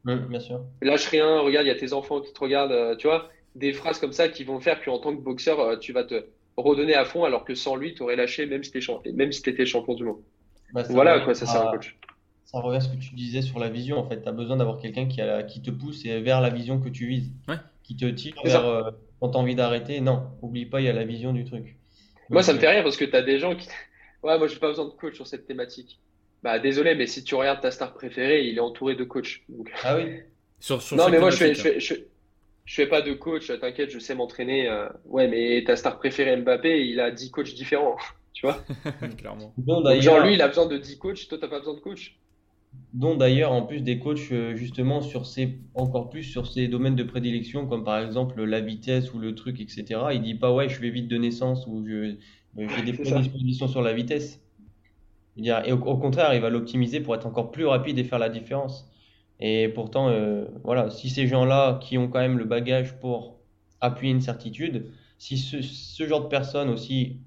Oui, bien sûr. Lâche rien, regarde, il y a tes enfants qui te regardent, euh, tu vois, des phrases comme ça qui vont faire qu'en tant que boxeur, euh, tu vas te redonner à fond, alors que sans lui, tu aurais lâché même si tu étais champion du monde. Bah, voilà quoi, ça sert un coach. Ça revient à ce que tu disais sur la vision, en fait. Tu as besoin d'avoir quelqu'un qui, qui te pousse vers la vision que tu vises, qui te tire vers euh, quand tu as envie d'arrêter. Non, oublie pas, il y a la vision du truc. moi, ça me fait rire parce que tu as des gens qui. Ouais, moi, j'ai pas besoin de coach sur cette thématique. Bah, désolé, mais si tu regardes ta star préférée, il est entouré de coachs. Ah oui Non, mais moi, je fais, je, je, je, fais, pas de coach, t'inquiète, je sais m'entraîner. Euh, ouais, mais ta star préférée, Mbappé, il a 10 coachs différents. Tu vois Clairement. genre, lui, il a besoin de 10 coachs, toi, tu n'as pas besoin de coach. Dont d'ailleurs, en plus des coachs, euh, justement, sur ces, encore plus sur ces domaines de prédilection, comme par exemple la vitesse ou le truc, etc. Il dit pas, ouais, je vais vite de naissance ou je, j'ai des prédispositions sur la vitesse. Et au, contraire, il va l'optimiser pour être encore plus rapide et faire la différence. Et pourtant, euh, voilà, si ces gens-là qui ont quand même le bagage pour appuyer une certitude, si ce, genre de personnes aussi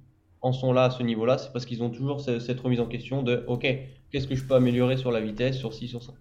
en sont là à ce niveau-là, c'est parce qu'ils ont toujours cette, remise en question de OK, qu'est-ce que je peux améliorer sur la vitesse, sur ci, sur ça.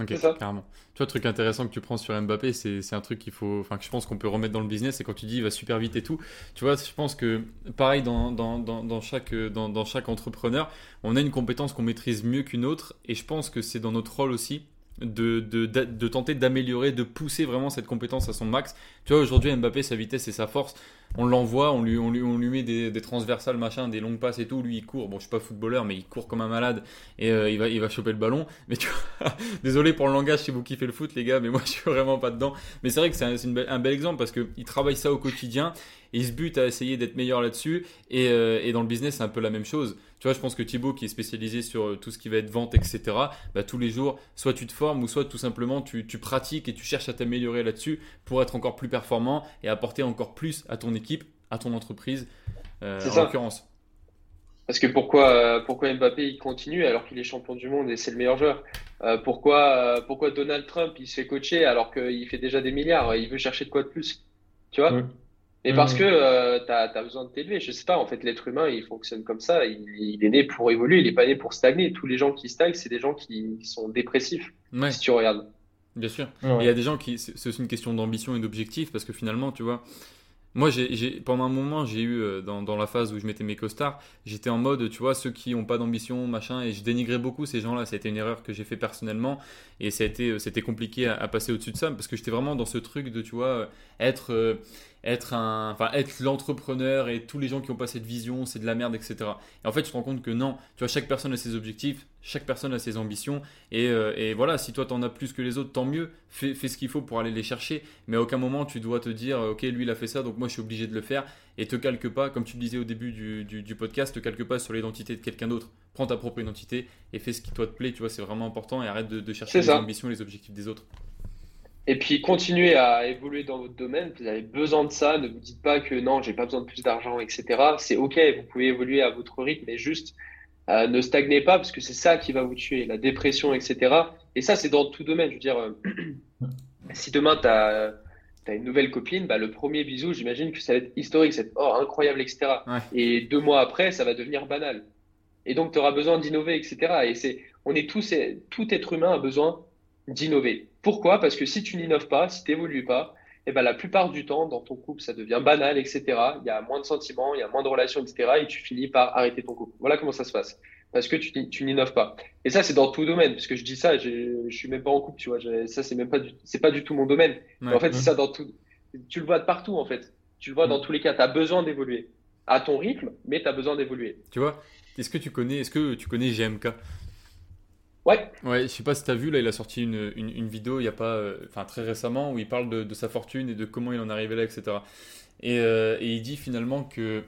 Ok, carrément. Tu vois, le truc intéressant que tu prends sur Mbappé, c'est un truc qu'il faut, enfin, que je pense qu'on peut remettre dans le business. Et quand tu dis il va super vite et tout, tu vois, je pense que pareil dans, dans, dans, dans chaque, dans, dans, chaque entrepreneur, on a une compétence qu'on maîtrise mieux qu'une autre. Et je pense que c'est dans notre rôle aussi de, de, de, tenter d'améliorer, de pousser vraiment cette compétence à son max. Tu vois, aujourd'hui, Mbappé, sa vitesse et sa force, on l'envoie, on lui, on, lui, on lui met des, transversales, machin, des longues passes et tout. Lui, il court. Bon, je suis pas footballeur, mais il court comme un malade et euh, il, va, il va choper le ballon. Mais tu vois, désolé pour le langage si vous kiffez le foot, les gars, mais moi, je suis vraiment pas dedans. Mais c'est vrai que c'est un, un, bel exemple parce qu'il travaille ça au quotidien et il se bute à essayer d'être meilleur là-dessus. Et, euh, et dans le business, c'est un peu la même chose. Tu vois, je pense que Thibaut, qui est spécialisé sur euh, tout ce qui va être vente, etc., bah, tous les jours, soit tu te formes ou soit tout simplement tu, tu pratiques et tu cherches à t'améliorer là-dessus pour être encore plus performant et apporter encore plus à ton équipe, à ton entreprise, euh, en l'occurrence. Parce que pourquoi, euh, pourquoi Mbappé il continue alors qu'il est champion du monde et c'est le meilleur joueur? Pourquoi, pourquoi Donald Trump il se fait coacher alors qu'il fait déjà des milliards? Il veut chercher de quoi de plus? Tu vois? Et parce mmh. que euh, tu as, besoin de t'élever. Je sais pas, en fait, l'être humain, il fonctionne comme ça. Il, est né pour évoluer, il est pas né pour stagner. Tous les gens qui stagnent, c'est des gens qui sont dépressifs, si tu regardes. Bien sûr. Il y a des gens qui. C'est aussi une question d'ambition et d'objectif, parce que finalement, tu vois, moi, j'ai, pendant un moment, j'ai eu, euh, dans, dans, la phase où je mettais mes costards, j'étais en mode, tu vois, ceux qui n'ont pas d'ambition, machin, et je dénigrais beaucoup ces gens-là. C'était une erreur que j'ai fait personnellement, et euh, c'était compliqué à, à passer au-dessus de ça, parce que j'étais vraiment dans ce truc de, tu vois, être, être un, enfin être l'entrepreneur et tous les gens qui ont pas cette vision, c'est de la merde, etc. Et en fait, je te rends compte que non, tu vois, chaque personne a ses objectifs, chaque personne a ses ambitions, et, euh, et voilà, si toi t'en as plus que les autres, tant mieux, fais, fais ce qu'il faut pour aller les chercher, mais à aucun moment tu dois te dire, ok, lui il a fait ça, donc moi je suis obligé de le faire, et te calque pas, comme tu le disais au début du, du, podcast, te calque pas sur l'identité de quelqu'un d'autre. Prends ta propre identité et fais ce qui toi te plaît, tu vois, c'est vraiment important, et arrête de, de chercher les ambitions, les objectifs des autres. Et puis continuez à évoluer dans votre domaine. Vous avez besoin de ça. Ne vous dites pas que non, j'ai pas besoin de plus d'argent, etc. C'est ok. Vous pouvez évoluer à votre rythme, mais juste euh, ne stagnez pas parce que c'est ça qui va vous tuer, la dépression, etc. Et ça, c'est dans tout domaine. Je veux dire, euh, si demain tu as, une nouvelle copine, bah, le premier bisou, j'imagine que ça va être historique, c'est oh incroyable, etc. Et deux mois après, ça va devenir banal. Et donc, tu auras besoin d'innover, etc. Et c'est, on est tous, tout être humain a besoin d'innover. Pourquoi? Parce que si tu n'innoves pas, si tu n'évolues pas, et eh ben, la plupart du temps, dans ton couple, ça devient banal, etc. Il y a moins de sentiments, il y a moins de relations, etc. Et tu finis par arrêter ton couple. Voilà comment ça se passe. Parce que tu, tu n'innoves pas. Et ça, c'est dans tout domaine. Parce que je dis ça, je, je suis même pas en couple, tu vois. Ça, c'est même pas du, c'est pas du tout mon domaine. en fait, c'est ça dans tout. Tu le vois de partout, en fait. Tu le vois dans tous les cas. Tu as besoin d'évoluer. À ton rythme, mais tu as besoin d'évoluer. Tu vois, est-ce que tu connais, est-ce que tu connais GMK Ouais. Ouais, je sais pas si tu as vu, là, il a sorti une, une, vidéo il y a pas, euh, enfin très récemment, où il parle de, sa fortune et de comment il en est arrivé là, etc. Et, euh, et il dit finalement que,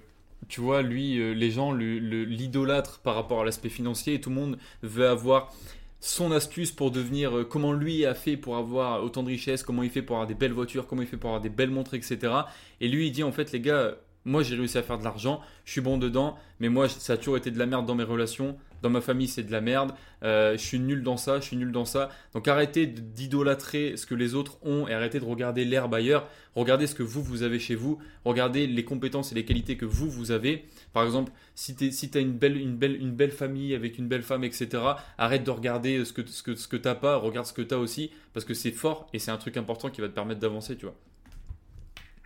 tu vois, lui, euh, les gens l'idolâtrent par rapport à l'aspect financier et tout le monde veut avoir son astuce pour devenir, comment lui a fait pour avoir autant de richesses, comment il fait pour avoir des belles voitures, comment il fait pour avoir des belles montres, etc. Et lui, il dit en fait, les gars, moi j'ai réussi à faire de l'argent, je suis bon dedans, mais moi ça a toujours été de la merde dans mes relations, dans ma famille c'est de la merde, euh, je suis nul dans ça, je suis nul dans ça. Donc arrêtez d'idolâtrer ce que les autres ont et arrêtez de regarder l'herbe ailleurs. Regardez ce que vous, vous avez chez vous. Regardez les compétences et les qualités que vous, vous avez. Par exemple, si tu si as une belle, une, belle, une belle famille avec une belle femme, etc., arrête de regarder ce que, ce que, ce que tu n'as pas, regarde ce que tu as aussi, parce que c'est fort et c'est un truc important qui va te permettre d'avancer, tu vois.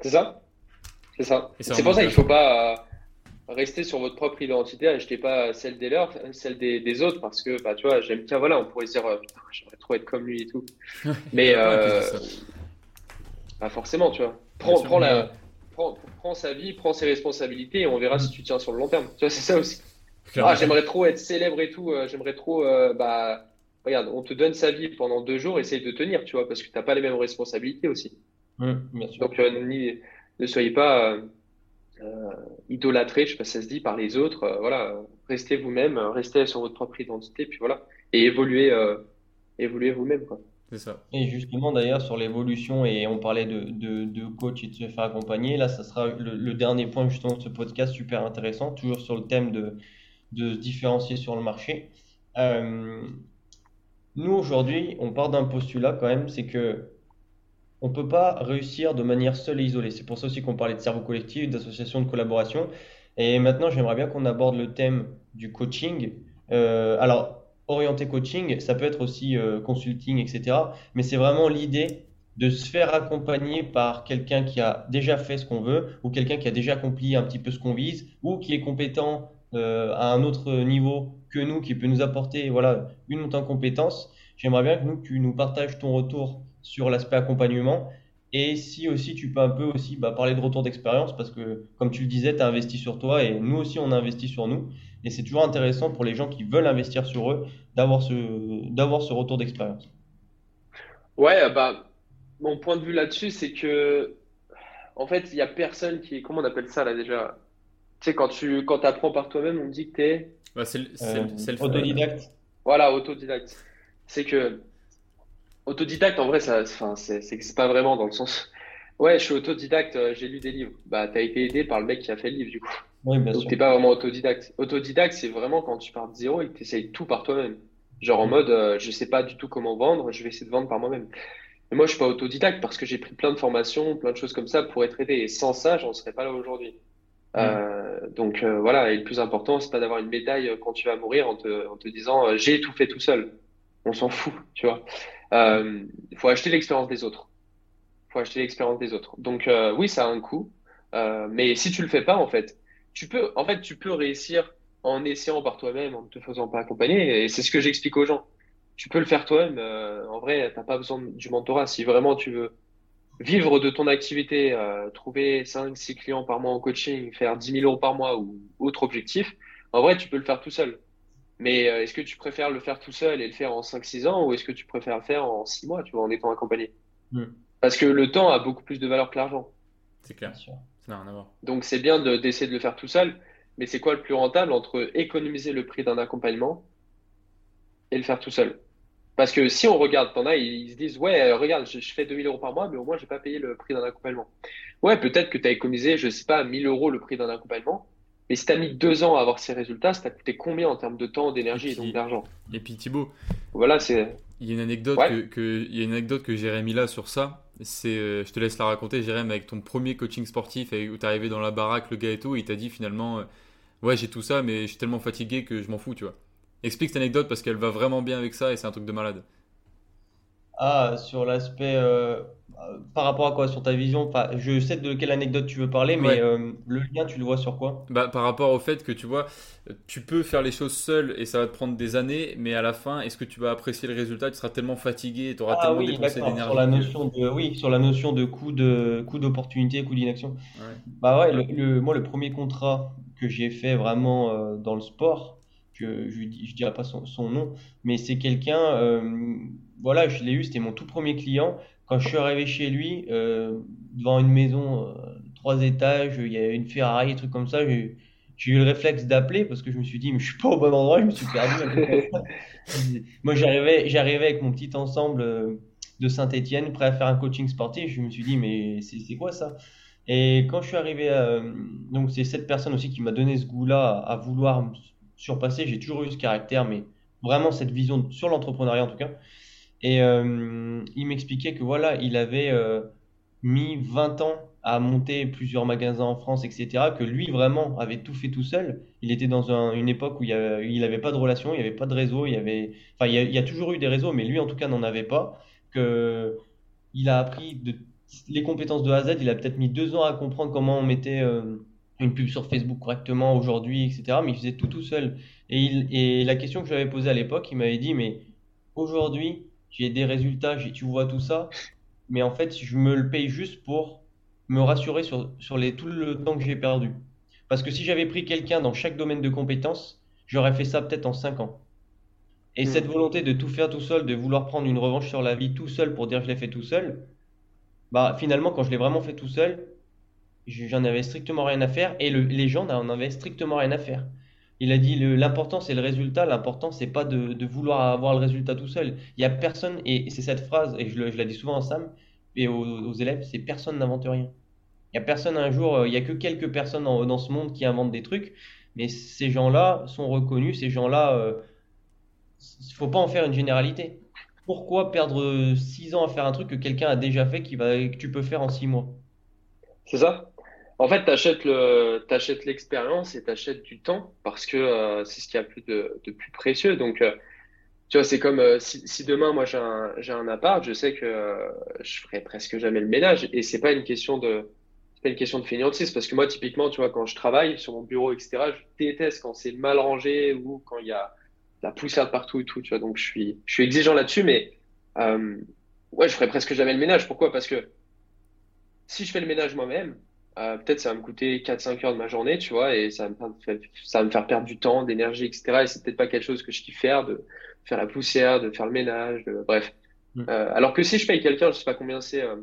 C'est ça? C'est ça. C'est pour ça qu'il ne faut pas restez sur votre propre identité, achetez pas celle des leurs, celle des, autres, parce que, bah, tu vois, j'aime, tiens, voilà, on pourrait se dire, euh, j'aimerais trop être comme lui et tout. Mais, euh, pas forcément, tu vois. Prends, prends, la, prends, prends, sa vie, prends ses responsabilités et on verra si tu tiens sur le long terme. Tu vois, c'est ça aussi. Ah, j'aimerais trop être célèbre et tout, euh, j'aimerais trop, bah, regarde, on te donne sa vie pendant deux jours, essaye de tenir, tu vois, parce que t'as pas les mêmes responsabilités aussi. bien sûr. Donc, ni, ne soyez pas, idolâtré, je sais pas si ça se dit, par les autres. voilà, restez vous-même, restez sur votre propre identité, puis voilà, et évoluez, évoluez vous-même, quoi. C'est ça. Et justement, d'ailleurs, sur l'évolution, et on parlait de, de, de, coach et de se faire accompagner, là, ça sera le, dernier point justement de ce podcast super intéressant, toujours sur le thème de, de se différencier sur le marché. Euh, nous, aujourd'hui, on part d'un postulat quand même, c'est que on peut pas réussir de manière seule et isolée. C'est pour ça aussi qu'on parlait de cerveau collectif, d'association de collaboration. Et maintenant, j'aimerais bien qu'on aborde le thème du coaching. Euh, alors, orienté coaching, ça peut être aussi euh, consulting, etc. Mais c'est vraiment l'idée de se faire accompagner par quelqu'un qui a déjà fait ce qu'on veut ou quelqu'un qui a déjà accompli un petit peu ce qu'on vise ou qui est compétent euh, à un autre niveau que nous, qui peut nous apporter voilà, une montée en compétences. J'aimerais bien que nous, tu nous partages ton retour sur l'aspect accompagnement et si aussi tu peux un peu aussi bah, parler de retour d'expérience parce que comme tu le disais, tu as investi sur toi et nous aussi on a investi sur nous. Et c'est toujours intéressant pour les gens qui veulent investir sur eux d'avoir ce, d'avoir ce retour d'expérience. Ouais, bah, mon point de vue là-dessus, c'est que, en fait, il n'y a personne qui. Comment on appelle ça là déjà? Tu sais, quand tu quand apprends par toi-même, on dit que tu es. c'est euh, autodidacte. Voilà, autodidacte. C'est que. Autodidacte, en vrai, ça, enfin, c'est pas vraiment dans le sens. Ouais, je suis autodidacte, euh, j'ai lu des livres. Bah, t'as été aidé par le mec qui a fait le livre, du coup. Oui, bien Donc, t'es pas vraiment autodidacte. Autodidacte, c'est vraiment quand tu pars de zéro et que tu essayes tout par toi-même. Genre en mm. mode, euh, je sais pas du tout comment vendre, je vais essayer de vendre par moi-même. Mais moi, je suis pas autodidacte parce que j'ai pris plein de formations, plein de choses comme ça pour être aidé. Et sans ça, j'en serais pas là aujourd'hui. Mm. Euh, donc euh, voilà, et le plus important, c'est pas d'avoir une médaille quand tu vas mourir en te, en te disant j'ai tout fait tout seul. On s'en fout, tu vois. Il faut acheter l'expérience des autres. Il faut acheter l'expérience des autres. Donc oui, ça a un coût. mais si tu le fais pas, en fait, tu peux, en fait, tu peux réussir en essayant par toi-même, en ne te faisant pas accompagner. Et c'est ce que j'explique aux gens. Tu peux le faire toi-même. Euh, en vrai, t'as pas besoin du mentorat. Si vraiment tu veux vivre de ton activité, euh, trouver 5, 6 clients par mois en coaching, faire 10 000 euros par mois ou autre objectif, en vrai, tu peux le faire tout seul. Mais euh, est-ce que tu préfères le faire tout seul et le faire en 5-6 ans ou est-ce que tu préfères le faire en 6 mois, tu vois, en étant accompagné? Hmm. Parce que le temps a beaucoup plus de valeur que l'argent. C'est clair. sûr. Donc c'est bien d'essayer de, le faire tout seul, mais c'est quoi le plus rentable entre économiser le prix d'un accompagnement et le faire tout seul? Parce que si on regarde, t'en as, ils, se disent ouais, regarde, je, fais 2000 euros par mois, mais au moins je n'ai pas payé le prix d'un accompagnement. Ouais, peut-être que tu as économisé, je sais pas, 1000 euros le prix d'un accompagnement, mais si tu as mis deux ans à avoir ces résultats, ça t'a coûté combien en termes de temps, d'énergie et, donc d'argent? Et puis Thibaut, voilà, c'est. Il y a une anecdote que, il y a une anecdote que Jérémy là sur ça. C'est, euh, je te laisse la raconter, Jérémy, avec ton premier coaching sportif où t'es arrivé dans la baraque, le gars et tout, et il t'a dit finalement, euh, ouais, j'ai tout ça, mais je suis tellement fatigué que je m'en fous, tu vois. Explique cette anecdote parce qu'elle va vraiment bien avec ça et c'est un truc de malade. Ah, sur l'aspect. Euh, par rapport à quoi? Sur ta vision? Je sais de quelle anecdote tu veux parler, mais euh, le lien, tu le vois sur quoi? Bah, Par rapport au fait que tu vois, tu peux faire les choses seul et ça va te prendre des années, mais à la fin, est-ce que tu vas apprécier le résultat? Tu seras tellement fatigué et tu auras ah tellement dépensé d'énergie. Sur la notion de, oui, sur la notion de coût de coût d'opportunité, coût d'inaction. Bah ouais, le, moi, le premier contrat que j'ai fait vraiment euh, dans le sport, que je ne dirai pas son, nom, mais c'est quelqu'un, euh, voilà, je l'ai eu, c'était mon tout premier client. Quand je suis arrivé chez lui, euh, devant une maison, euh, trois étages, il y avait une Ferrari, un truc comme ça, j'ai eu le réflexe d'appeler parce que je me suis dit, mais je suis pas au bon endroit, je me suis perdu. Moi, j'arrivais, j'arrivais avec mon petit ensemble de Saint-Etienne, prêt à faire un coaching sportif. Je me suis dit, mais c'est quoi ça? Et quand je suis arrivé, donc c'est cette personne aussi qui m'a donné ce goût-là à vouloir surpassé. J'ai toujours eu ce caractère, mais vraiment cette vision sur l'entrepreneuriat en tout cas. Et euh, il m'expliquait que voilà, il avait euh, mis 20 ans à monter plusieurs magasins en France, etc. Que lui vraiment avait tout fait tout seul. Il était dans une époque où il n'avait pas de relation, il n'y avait pas de réseau, il y avait, enfin il y, a, toujours eu des réseaux, mais lui en tout cas n'en avait pas. Que il a appris les compétences de A à Z. Il a peut-être mis deux ans à comprendre comment on mettait euh, une pub sur Facebook correctement aujourd'hui, etc. Mais il faisait tout tout seul. Et, il, et la question que je lui avais posée à l'époque, il m'avait dit, mais aujourd'hui, j'ai des résultats, tu vois tout ça, mais en fait, je me le paye juste pour me rassurer sur, sur les, tout le temps que j'ai perdu. Parce que si j'avais pris quelqu'un dans chaque domaine de compétences, j'aurais fait ça peut-être en 5 ans. Et hmm. cette volonté de tout faire tout seul, de vouloir prendre une revanche sur la vie tout seul pour dire je l'ai fait tout seul, bah finalement quand je l'ai vraiment fait tout seul, j'en avais strictement rien à faire et les gens n'en avaient strictement rien à faire. Il a dit l'important c'est le résultat, l'important c'est pas de, vouloir avoir le résultat tout seul. Il y a personne, et c'est cette phrase, et je, la dis souvent en Sam et aux, élèves, c'est personne n'invente rien. Il y a personne un jour, euh, il y a que quelques personnes dans, ce monde qui inventent des trucs, mais ces gens-là sont reconnus, ces gens-là, il euh, faut pas en faire une généralité. Pourquoi perdre 6 ans à faire un truc que quelqu'un a déjà fait qui va, que tu peux faire en 6 mois? C'est ça? En fait, tu achètes l'expérience et tu achètes du temps parce que euh, c'est ce qu'il y a plus de, plus précieux. Donc, euh, tu vois, c'est comme euh, si, demain, moi, j'ai un, un appart, je sais que je ferai presque jamais le ménage et c'est pas une question de, pas une question de fainéantise parce que moi, typiquement, tu vois, quand je travaille sur mon bureau, etc., je déteste quand c'est mal rangé ou quand il y a la poussière partout et tout, tu vois. Donc, je suis, je suis exigeant là-dessus, mais ouais, je ferai presque jamais le ménage. Pourquoi? Parce que si je fais le ménage moi-même, euh, peut-être ça va me coûter 4-5 heures de ma journée, tu vois, et ça va me faire, ça va me faire perdre du temps, d'énergie, etc. Et c'est peut-être pas quelque chose que je kiffe faire, de faire la poussière, de faire le ménage, de, bref. Mm. Euh, alors que si je paye quelqu'un, je sais pas combien c'est, euh,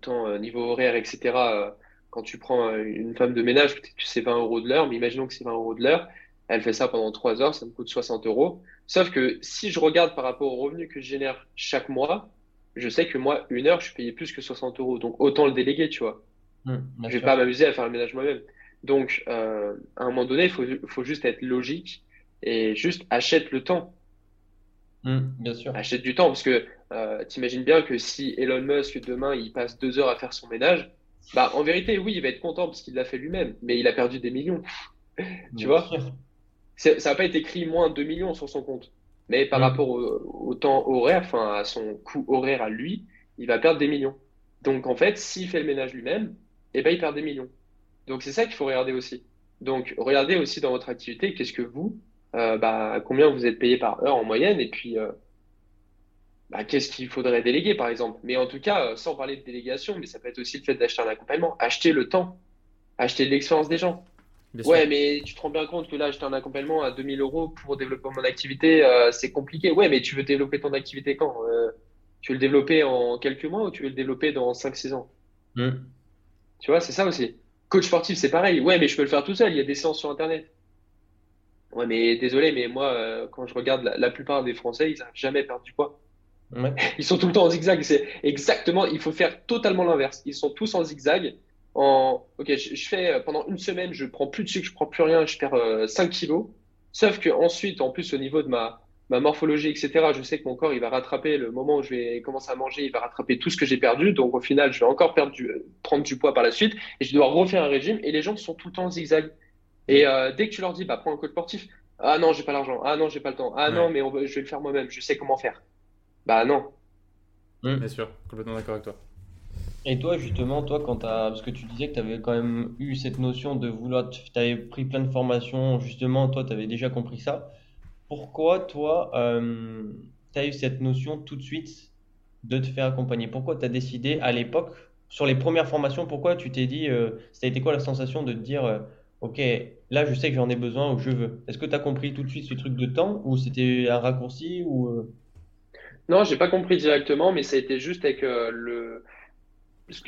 temps, euh, niveau horaire, etc. Euh, quand tu prends une femme de ménage, peut-être que c'est 20 euros de l'heure, mais imaginons que c'est 20 euros de l'heure, elle fait ça pendant 3 heures, ça me coûte 60 euros. Sauf que si je regarde par rapport au revenu que je génère chaque mois, je sais que moi, une heure, je suis payé plus que 60 euros. Donc autant le déléguer, tu vois. Mmh, je vais pas m'amuser à faire le ménage moi-même. Donc, euh, à un moment donné, il faut, faut, juste être logique et juste achète le temps. Mmh, bien sûr. Achète du temps parce que euh, t'imagines bien que si Elon Musk demain il passe deux heures à faire son ménage, bah en vérité oui il va être content parce qu'il l'a fait lui-même, mais il a perdu des millions. tu vois Ça n'a pas été écrit moins de 2 millions sur son compte, mais par mmh. rapport au, temps horaire, enfin à son coût horaire à lui, il va perdre des millions. Donc en fait, s'il fait le ménage lui-même, eh ben, il perd des millions. Donc, c'est ça qu'il faut regarder aussi. Donc, regardez aussi dans votre activité, qu'est-ce que vous, euh, bah, combien vous êtes payé par heure en moyenne, et puis, euh, bah, qu'est-ce qu'il faudrait déléguer, par exemple. Mais en tout cas, euh, sans parler de délégation, mais ça peut être aussi le fait d'acheter un accompagnement, acheter le temps, acheter l'expérience des gens. ouais, mais tu te rends bien compte que là, acheter un accompagnement à 2000 euros pour développer mon activité, c'est compliqué. Ouais, mais tu veux développer ton activité quand Tu veux le développer en quelques mois ou tu veux le développer dans 5-6 ans? Mmh. Tu vois, c'est ça aussi. Coach sportif, c'est pareil. Ouais, mais je peux le faire tout seul. Il y a des séances sur Internet. Ouais, mais désolé, mais moi, euh, quand je regarde la, plupart des Français, ils n'ont jamais perdu du poids. Ils sont tout le temps en zigzag. C'est exactement, il faut faire totalement l'inverse. Ils sont tous en zigzag. En, ok, je, fais euh, pendant une semaine, je prends plus de sucre, je prends plus rien, je perds 5 euh, kilos. Sauf que ensuite, en plus, au niveau de ma, ma morphologie, etc. Je sais que mon corps, il va rattraper le moment où je vais commencer à manger, il va rattraper tout ce que j'ai perdu. Donc au final, je vais encore perdre du, prendre du poids par la suite et je dois refaire un régime. Et les gens sont tout le temps en zigzag. Et euh, dès que tu leur dis, bah prends un coach sportif, ah non, j'ai pas l'argent, ah non, j'ai pas le temps, ah non, mais je vais le faire moi-même, je sais comment faire. Bah non. Mmh. Bien sûr, complètement d'accord avec toi. Et toi, justement, toi, quand as... parce que tu disais que tu avais quand même eu cette notion de vouloir, tu avais pris plein de formations, justement, toi, tu avais déjà compris ça pourquoi toi, euh, tu as eu cette notion tout de suite de te faire accompagner? Pourquoi tu as décidé à l'époque, sur les premières formations, pourquoi tu t'es dit, euh, ça a été quoi la sensation de te dire, euh, ok, là je sais que j'en ai besoin ou je veux? Est-ce que tu as compris tout de suite ce truc de temps ou c'était un raccourci ou? Non, j'ai pas compris directement, mais ça a été juste avec le.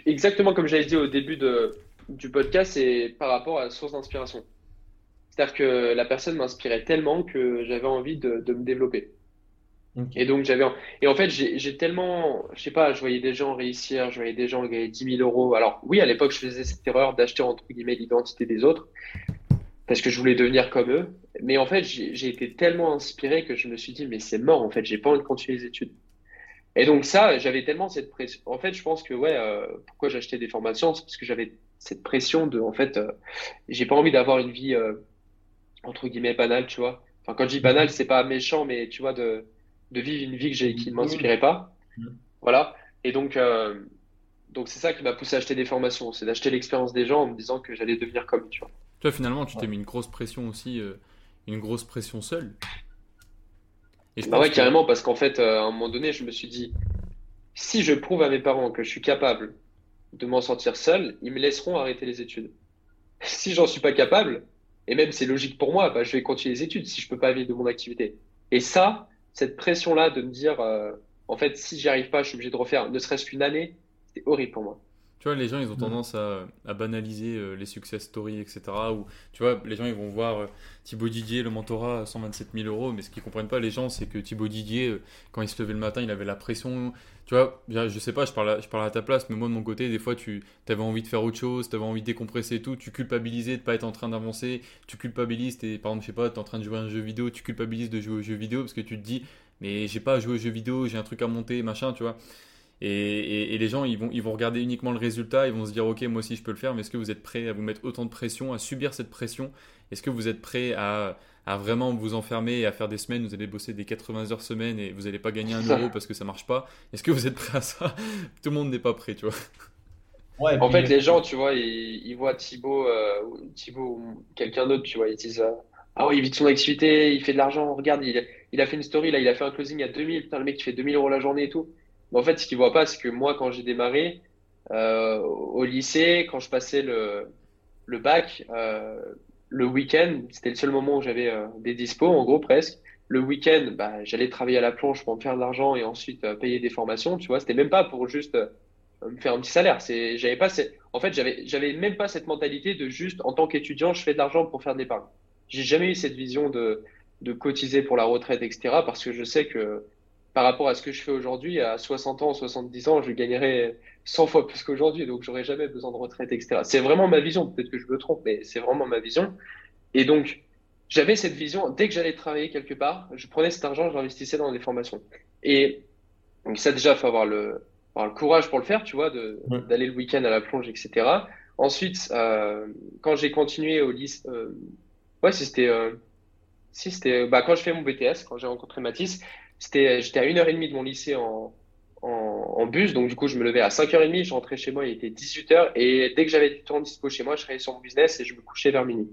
Exactement comme j'avais dit au début du podcast, c'est par rapport à la source d'inspiration. C'est-à-dire que la personne m'inspirait tellement que j'avais envie de, me développer. Et donc j'avais et en fait j'ai tellement je sais pas je voyais des gens réussir je voyais des gens gagner 10 000 euros. Alors oui à l'époque je faisais cette erreur d'acheter entre guillemets l'identité des autres parce que je voulais devenir comme eux. Mais en fait j'ai été tellement inspiré que je me suis dit mais c'est mort en fait j'ai pas envie de continuer les études. Et donc ça j'avais tellement cette pression. En fait je pense que ouais euh, pourquoi j'achetais des formations c'est parce que j'avais cette pression de en fait euh, j'ai pas envie d'avoir une vie euh, entre guillemets banal, tu vois. Enfin, quand je dis banal, c'est pas méchant, mais tu vois, de, de vivre une vie que j'ai, qui ne m'inspirait pas. Voilà. Et donc, euh, donc c'est ça qui m'a poussé à acheter des formations, c'est d'acheter l'expérience des gens en me disant que j'allais devenir comme, tu vois. Toi, finalement, tu t'es mis une grosse pression aussi, euh, une grosse pression seule. Et bah ouais, carrément, parce qu'en fait, euh, à un moment donné, je me suis dit, si je prouve à mes parents que je suis capable de m'en sortir seul, ils me laisseront arrêter les études. si j'en suis pas capable, et même c'est logique pour moi, bah, je vais continuer les études si je peux pas vivre de mon activité. Et ça, cette pression-là de me dire, euh, en fait, si j'y arrive pas, je suis obligé de refaire ne serait-ce qu'une année, c'était horrible pour moi. Tu vois, les gens, ils ont tendance à, banaliser euh, les success stories, etc. Ou, tu vois, les gens, ils vont voir euh, Thibaut Didier, le mentorat, 127 000 euros. Mais ce qu'ils comprennent pas, les gens, c'est que Thibaut Didier, euh, quand il se levait le matin, il avait la pression. Tu vois, je sais pas, je parle, à, je parle à ta place, mais moi, de mon côté, des fois, tu avais envie de faire autre chose, tu avais envie de décompresser et tout. Tu culpabilisais de pas être en train d'avancer. Tu culpabilises, es, par exemple, je sais pas, tu es en train de jouer à un jeu vidéo, tu culpabilises de jouer au jeu vidéo parce que tu te dis, mais j'ai pas à jouer au jeu vidéo, j'ai un truc à monter, machin, tu vois. Et, les gens, ils vont, ils vont regarder uniquement le résultat, ils vont se dire, ok, moi aussi je peux le faire, mais est-ce que vous êtes prêt à vous mettre autant de pression, à subir cette pression? Est-ce que vous êtes prêt à, à, vraiment vous enfermer et à faire des semaines, vous allez bosser des 80 heures semaine et vous n'allez pas gagner un euro parce que ça marche pas. Est-ce que vous êtes prêt à ça? Tout le monde n'est pas prêt, tu vois. Ouais, en fait, les gens, tu vois, ils, voient Thibaut, euh, Thibaut ou quelqu'un d'autre, tu vois, ils disent, euh, ah oui, il vit de son activité, il fait de l'argent, regarde, il, il a fait une story, là, il a fait un closing à 2000, putain, le mec, qui fait 2000 euros la journée et tout. En fait, ce qu'il voit pas, c'est que moi, quand j'ai démarré euh, au lycée, quand je passais le, bac, euh, le week-end, c'était le seul moment où j'avais euh, des dispos, en gros presque. Le week-end, bah, j'allais travailler à la planche pour me faire de l'argent et ensuite payer des formations. Tu vois, c'était même pas pour juste me faire un petit salaire. C'est, j'avais pas, en fait, j'avais, j'avais même pas cette mentalité de juste en tant qu'étudiant, je fais de l'argent pour faire de l'épargne. J'ai jamais eu cette vision de, de cotiser pour la retraite, etc. Parce que je sais que par rapport à ce que je fais aujourd'hui, à 60 ans, 70 ans, je gagnerais 100 fois plus qu'aujourd'hui, donc j'aurais jamais besoin de retraite, etc. C'est vraiment ma vision, peut-être que je me trompe, mais c'est vraiment ma vision. Et donc, j'avais cette vision, dès que j'allais travailler quelque part, je prenais cet argent, je l'investissais dans des formations. Et donc ça déjà, il faut avoir le, avoir le courage pour le faire, tu vois, d'aller le week-end à la plonge, etc. Ensuite, euh, quand j'ai continué au lycée, euh, ouais, c'était, euh, si c'était, bah, quand je fais mon BTS, quand j'ai rencontré Mathis, c'était, j'étais à 1h30 de mon lycée en, en, en, bus, donc du coup, je me levais à 5h30, je rentrais chez moi, il était 18h, et dès que j'avais du temps dispo chez moi, je travaillais sur mon business et je me couchais vers minuit.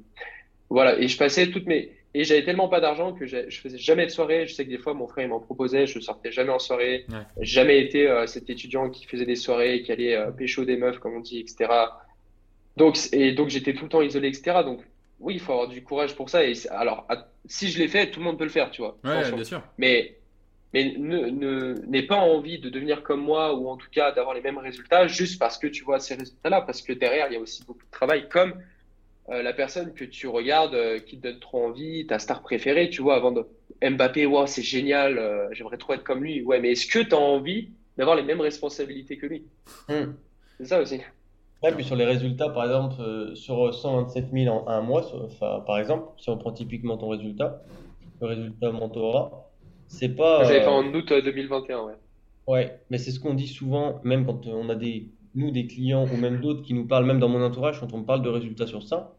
Voilà, et je passais toutes mes. Et j'avais tellement pas d'argent que je faisais jamais de soirée. Je sais que des fois, mon frère, il m'en proposait, je sortais jamais en soirée. Ouais. Jamais été euh, cet étudiant qui faisait des soirées, qui allait euh, pécho des meufs, comme on dit, etc. Donc, et donc, j'étais tout le temps isolé, etc. Donc, oui, il faut avoir du courage pour ça. Et alors, si je l'ai fait, tout le monde peut le faire, tu vois. Ouais, bien sûr. Mais mais ne, ne, n'aie pas envie de devenir comme moi ou en tout cas d'avoir les mêmes résultats juste parce que tu vois ces résultats-là, parce que derrière, il y a aussi beaucoup de travail, comme euh, la personne que tu regardes euh, qui te donne trop envie, ta star préférée, tu vois, avant de Mbappé, wow, c'est génial, euh, j'aimerais trop être comme lui. Ouais, mais est-ce que tu as envie d'avoir les mêmes responsabilités que lui? Hmm. C'est ça aussi. Ouais, puis sur les résultats, par exemple, sur 127 000 en un mois, par exemple, si on prend typiquement ton résultat, le résultat mentorat, c'est pas. J'avais fait en août 2021, euh, ouais. Ouais, mais c'est ce qu'on dit souvent, même quand on a des, nous, des clients ou même d'autres qui nous parlent, même dans mon entourage, quand on me parle de résultats sur ça.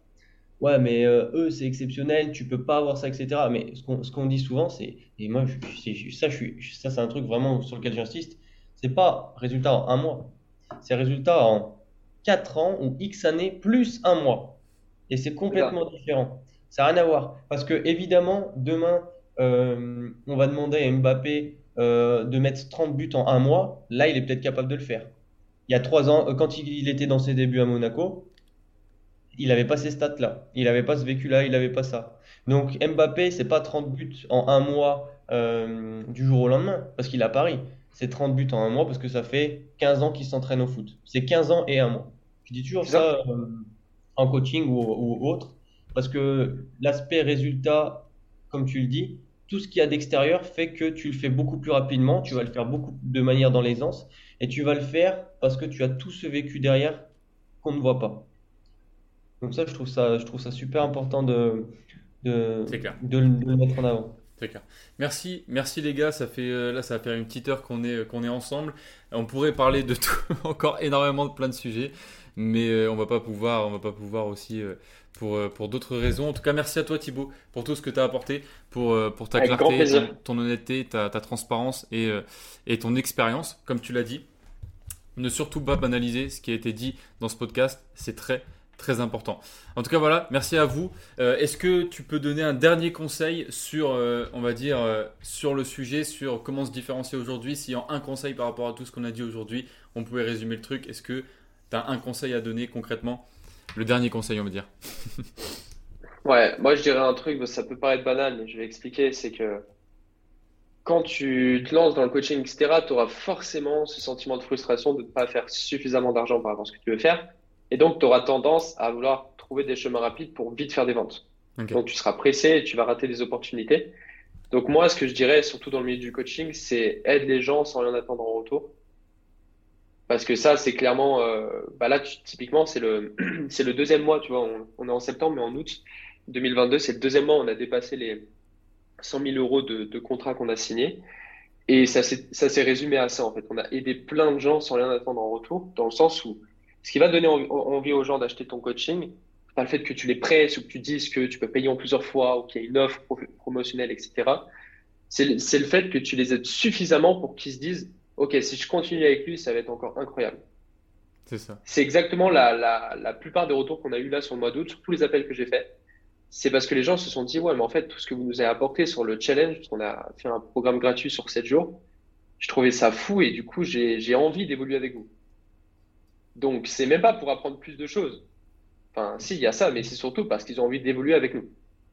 Ouais, mais euh, eux, c'est exceptionnel, tu peux pas avoir ça, etc. Mais ce qu'on, qu'on dit souvent, c'est, et moi, je, ça, je suis, ça, c'est un truc vraiment sur lequel j'insiste, c'est pas résultat en un mois, c'est résultat en 4 ans ou X années plus un mois. Et c'est complètement différent. Ça n'a rien à voir. Parce que, évidemment, demain, euh, on va demander à Mbappé euh, de mettre 30 buts en un mois, là, il est peut-être capable de le faire. Il y a trois ans, euh, quand il était dans ses débuts à Monaco, il n'avait pas ces stats-là, il n'avait pas ce vécu-là, il n'avait pas ça. Donc Mbappé, c'est pas 30 buts en un mois du jour au lendemain, parce qu'il a Paris. C'est 30 buts en un mois parce que ça fait 15 ans qu'il s'entraîne au foot. C'est 15 ans et un mois. Je dis toujours ça en coaching ou, ou autre, parce que l'aspect résultat, comme tu le dis, tout ce qu'il y a d'extérieur fait que tu le fais beaucoup plus rapidement, tu vas le faire beaucoup de manière dans l'aisance, et tu vas le faire parce que tu as tout ce vécu derrière qu'on ne voit pas. Donc ça, je trouve ça, je trouve ça super important de, de, de, le mettre en avant. C'est clair. Merci, merci les gars. Ça fait euh, là, ça va faire une petite heure qu'on est qu'on est ensemble. On pourrait parler de tout, encore énormément de plein de sujets, mais euh, on va pas pouvoir, on va pas pouvoir aussi euh, pour, euh, pour d'autres raisons. En tout cas, merci à toi Thibaut pour tout ce que tu as apporté, pour, pour ta clarté, ton, honnêteté, ta, ta transparence et, et ton expérience, comme tu l'as dit. Ne surtout pas banaliser ce qui a été dit dans ce podcast, c'est très très important. En tout cas, voilà, merci à vous. Est-ce que tu peux donner un dernier conseil sur, on va dire, sur le sujet, sur comment se différencier aujourd'hui? Y a un conseil par rapport à tout ce qu'on a dit aujourd'hui, on pouvait résumer le truc. Est-ce que tu as un conseil à donner concrètement? Le dernier conseil, on va dire. ouais, moi je dirais un truc, ça peut paraître banal, mais je vais expliquer, c'est que quand tu te lances dans le coaching, etc., tu auras forcément ce sentiment de frustration de ne pas faire suffisamment d'argent par rapport à ce que tu veux faire. Et donc, tu auras tendance à vouloir trouver des chemins rapides pour vite faire des ventes. Donc, tu seras pressé et tu vas rater des opportunités. Donc, moi, ce que je dirais, surtout dans le milieu du coaching, c'est aide les gens sans rien attendre en retour. Parce que ça, c'est clairement, euh, bah là, typiquement, c'est le, le deuxième mois, tu vois, on, est en septembre, mais en août 2022, c'est le deuxième mois, on a dépassé les 100 000 euros de, de contrats qu'on a signés. Et ça s'est résumé à ça, en fait. On a aidé plein de gens sans rien attendre en retour, dans le sens où ce qui va donner envie aux gens d'acheter ton coaching, pas le fait que tu les presses ou que tu dises que tu peux payer en plusieurs fois ou qu'il y a une offre promotionnelle, etc. C'est le fait que tu les aides suffisamment pour qu'ils se disent, OK, si je continue avec lui, ça va être encore incroyable. C'est ça. C'est exactement la, la, la, plupart des retours qu'on a eu là sur le mois d'août, sur tous les appels que j'ai faits. C'est parce que les gens se sont dit, ouais, mais en fait, tout ce que vous nous avez apporté sur le challenge, parce qu'on a fait un programme gratuit sur 7 jours, je trouvais ça fou et du coup, j'ai envie d'évoluer avec vous. Donc, c'est même pas pour apprendre plus de choses. Enfin, si, il y a ça, mais c'est surtout parce qu'ils ont envie d'évoluer avec nous.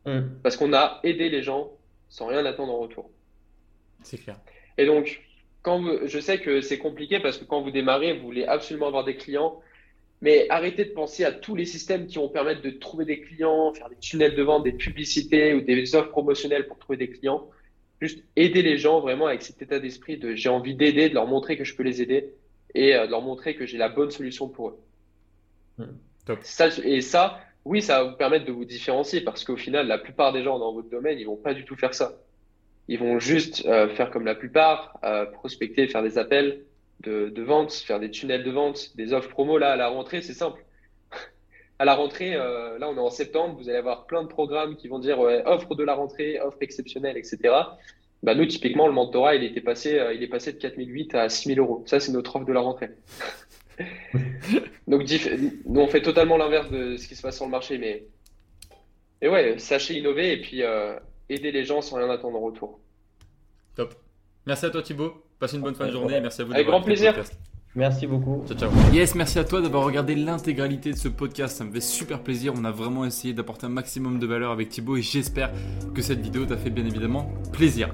Mm. Parce qu'on a aidé les gens sans rien attendre en retour. C'est clair. Et donc, quand je sais que c'est compliqué parce que quand vous démarrez, vous voulez absolument avoir des clients, mais arrêtez de penser à tous les systèmes qui vont permettre de trouver des clients, faire des tunnels de vente, des publicités ou des offres promotionnelles pour trouver des clients. Juste aider les gens vraiment avec cet état d'esprit de j'ai envie d'aider, de leur montrer que je peux les aider et euh, de leur montrer que j'ai la bonne solution pour eux. Hmm. Ça, et ça, oui, ça va vous permettre de vous différencier parce qu'au final, la plupart des gens dans votre domaine, ils vont pas du tout faire ça. Ils vont juste euh, faire comme la plupart, euh, prospecter, faire des appels de, vente, faire des tunnels de vente, des offres promo. Là, à la rentrée, c'est simple. à la rentrée, euh, là, on est en septembre, vous allez avoir plein de programmes qui vont dire offre de la rentrée, offre exceptionnelle, etc. Bah, nous, typiquement, le mentorat, il était passé, il est passé de 4008 à 6000 euros. Ça, c'est notre offre de la rentrée. Donc, nous, on fait totalement l'inverse de ce qui se passe sur le marché. Mais, et ouais, sachez innover et puis aider les gens sans rien attendre en retour. Top. Merci à toi, Thibaut. Passez une bonne fin de journée. Merci à vous. Avec grand plaisir. Merci beaucoup. Ciao, ciao. Yes, merci à toi d'avoir regardé l'intégralité de ce podcast. Ça me fait super plaisir. On a vraiment essayé d'apporter un maximum de valeur avec Thibaut et j'espère que cette vidéo t'a fait bien évidemment plaisir.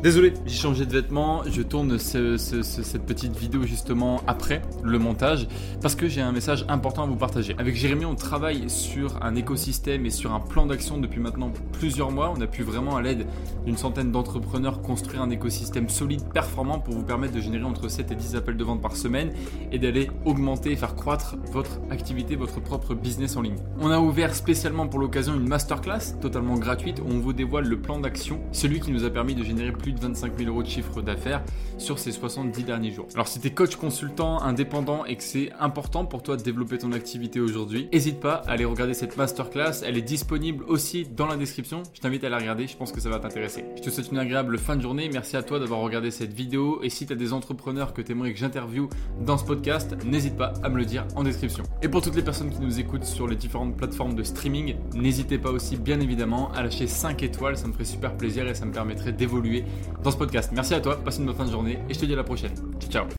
Désolé, j'ai changé de vêtements, je tourne cette petite vidéo justement après le montage parce que j'ai un message important à vous partager. Avec Jérémy, on travaille sur un écosystème et sur un plan d'action depuis maintenant plusieurs mois. On a pu vraiment à l'aide d'une centaine d'entrepreneurs construire un écosystème solide, performant pour vous permettre de générer entre 7 et 10 appels de vente par semaine et d'aller augmenter et faire croître votre activité, votre propre business en ligne. On a ouvert spécialement pour l'occasion une masterclass totalement gratuite où on vous dévoile le plan d'action, celui qui nous a permis de générer plus de 25 000 euros de chiffre d'affaires sur ces 70 derniers jours. Alors si tu es coach consultant indépendant et que c'est important pour toi de développer ton activité aujourd'hui, n'hésite pas à aller regarder cette masterclass. Elle est disponible aussi dans la description. Je t'invite à la regarder, je pense que ça va t'intéresser. Je te souhaite une agréable fin de journée. Merci à toi d'avoir regardé cette vidéo. Et si tu as des entrepreneurs que tu aimerais que j'interviewe dans ce podcast, n'hésite pas à me le dire en description. Et pour toutes les personnes qui nous écoutent sur les différentes plateformes de streaming, n'hésitez pas aussi bien évidemment à lâcher 5 étoiles, ça me ferait super plaisir et ça me permettrait d'évoluer dans ce podcast. Merci à toi, passe une bonne fin de journée et je te dis à la prochaine. Ciao ciao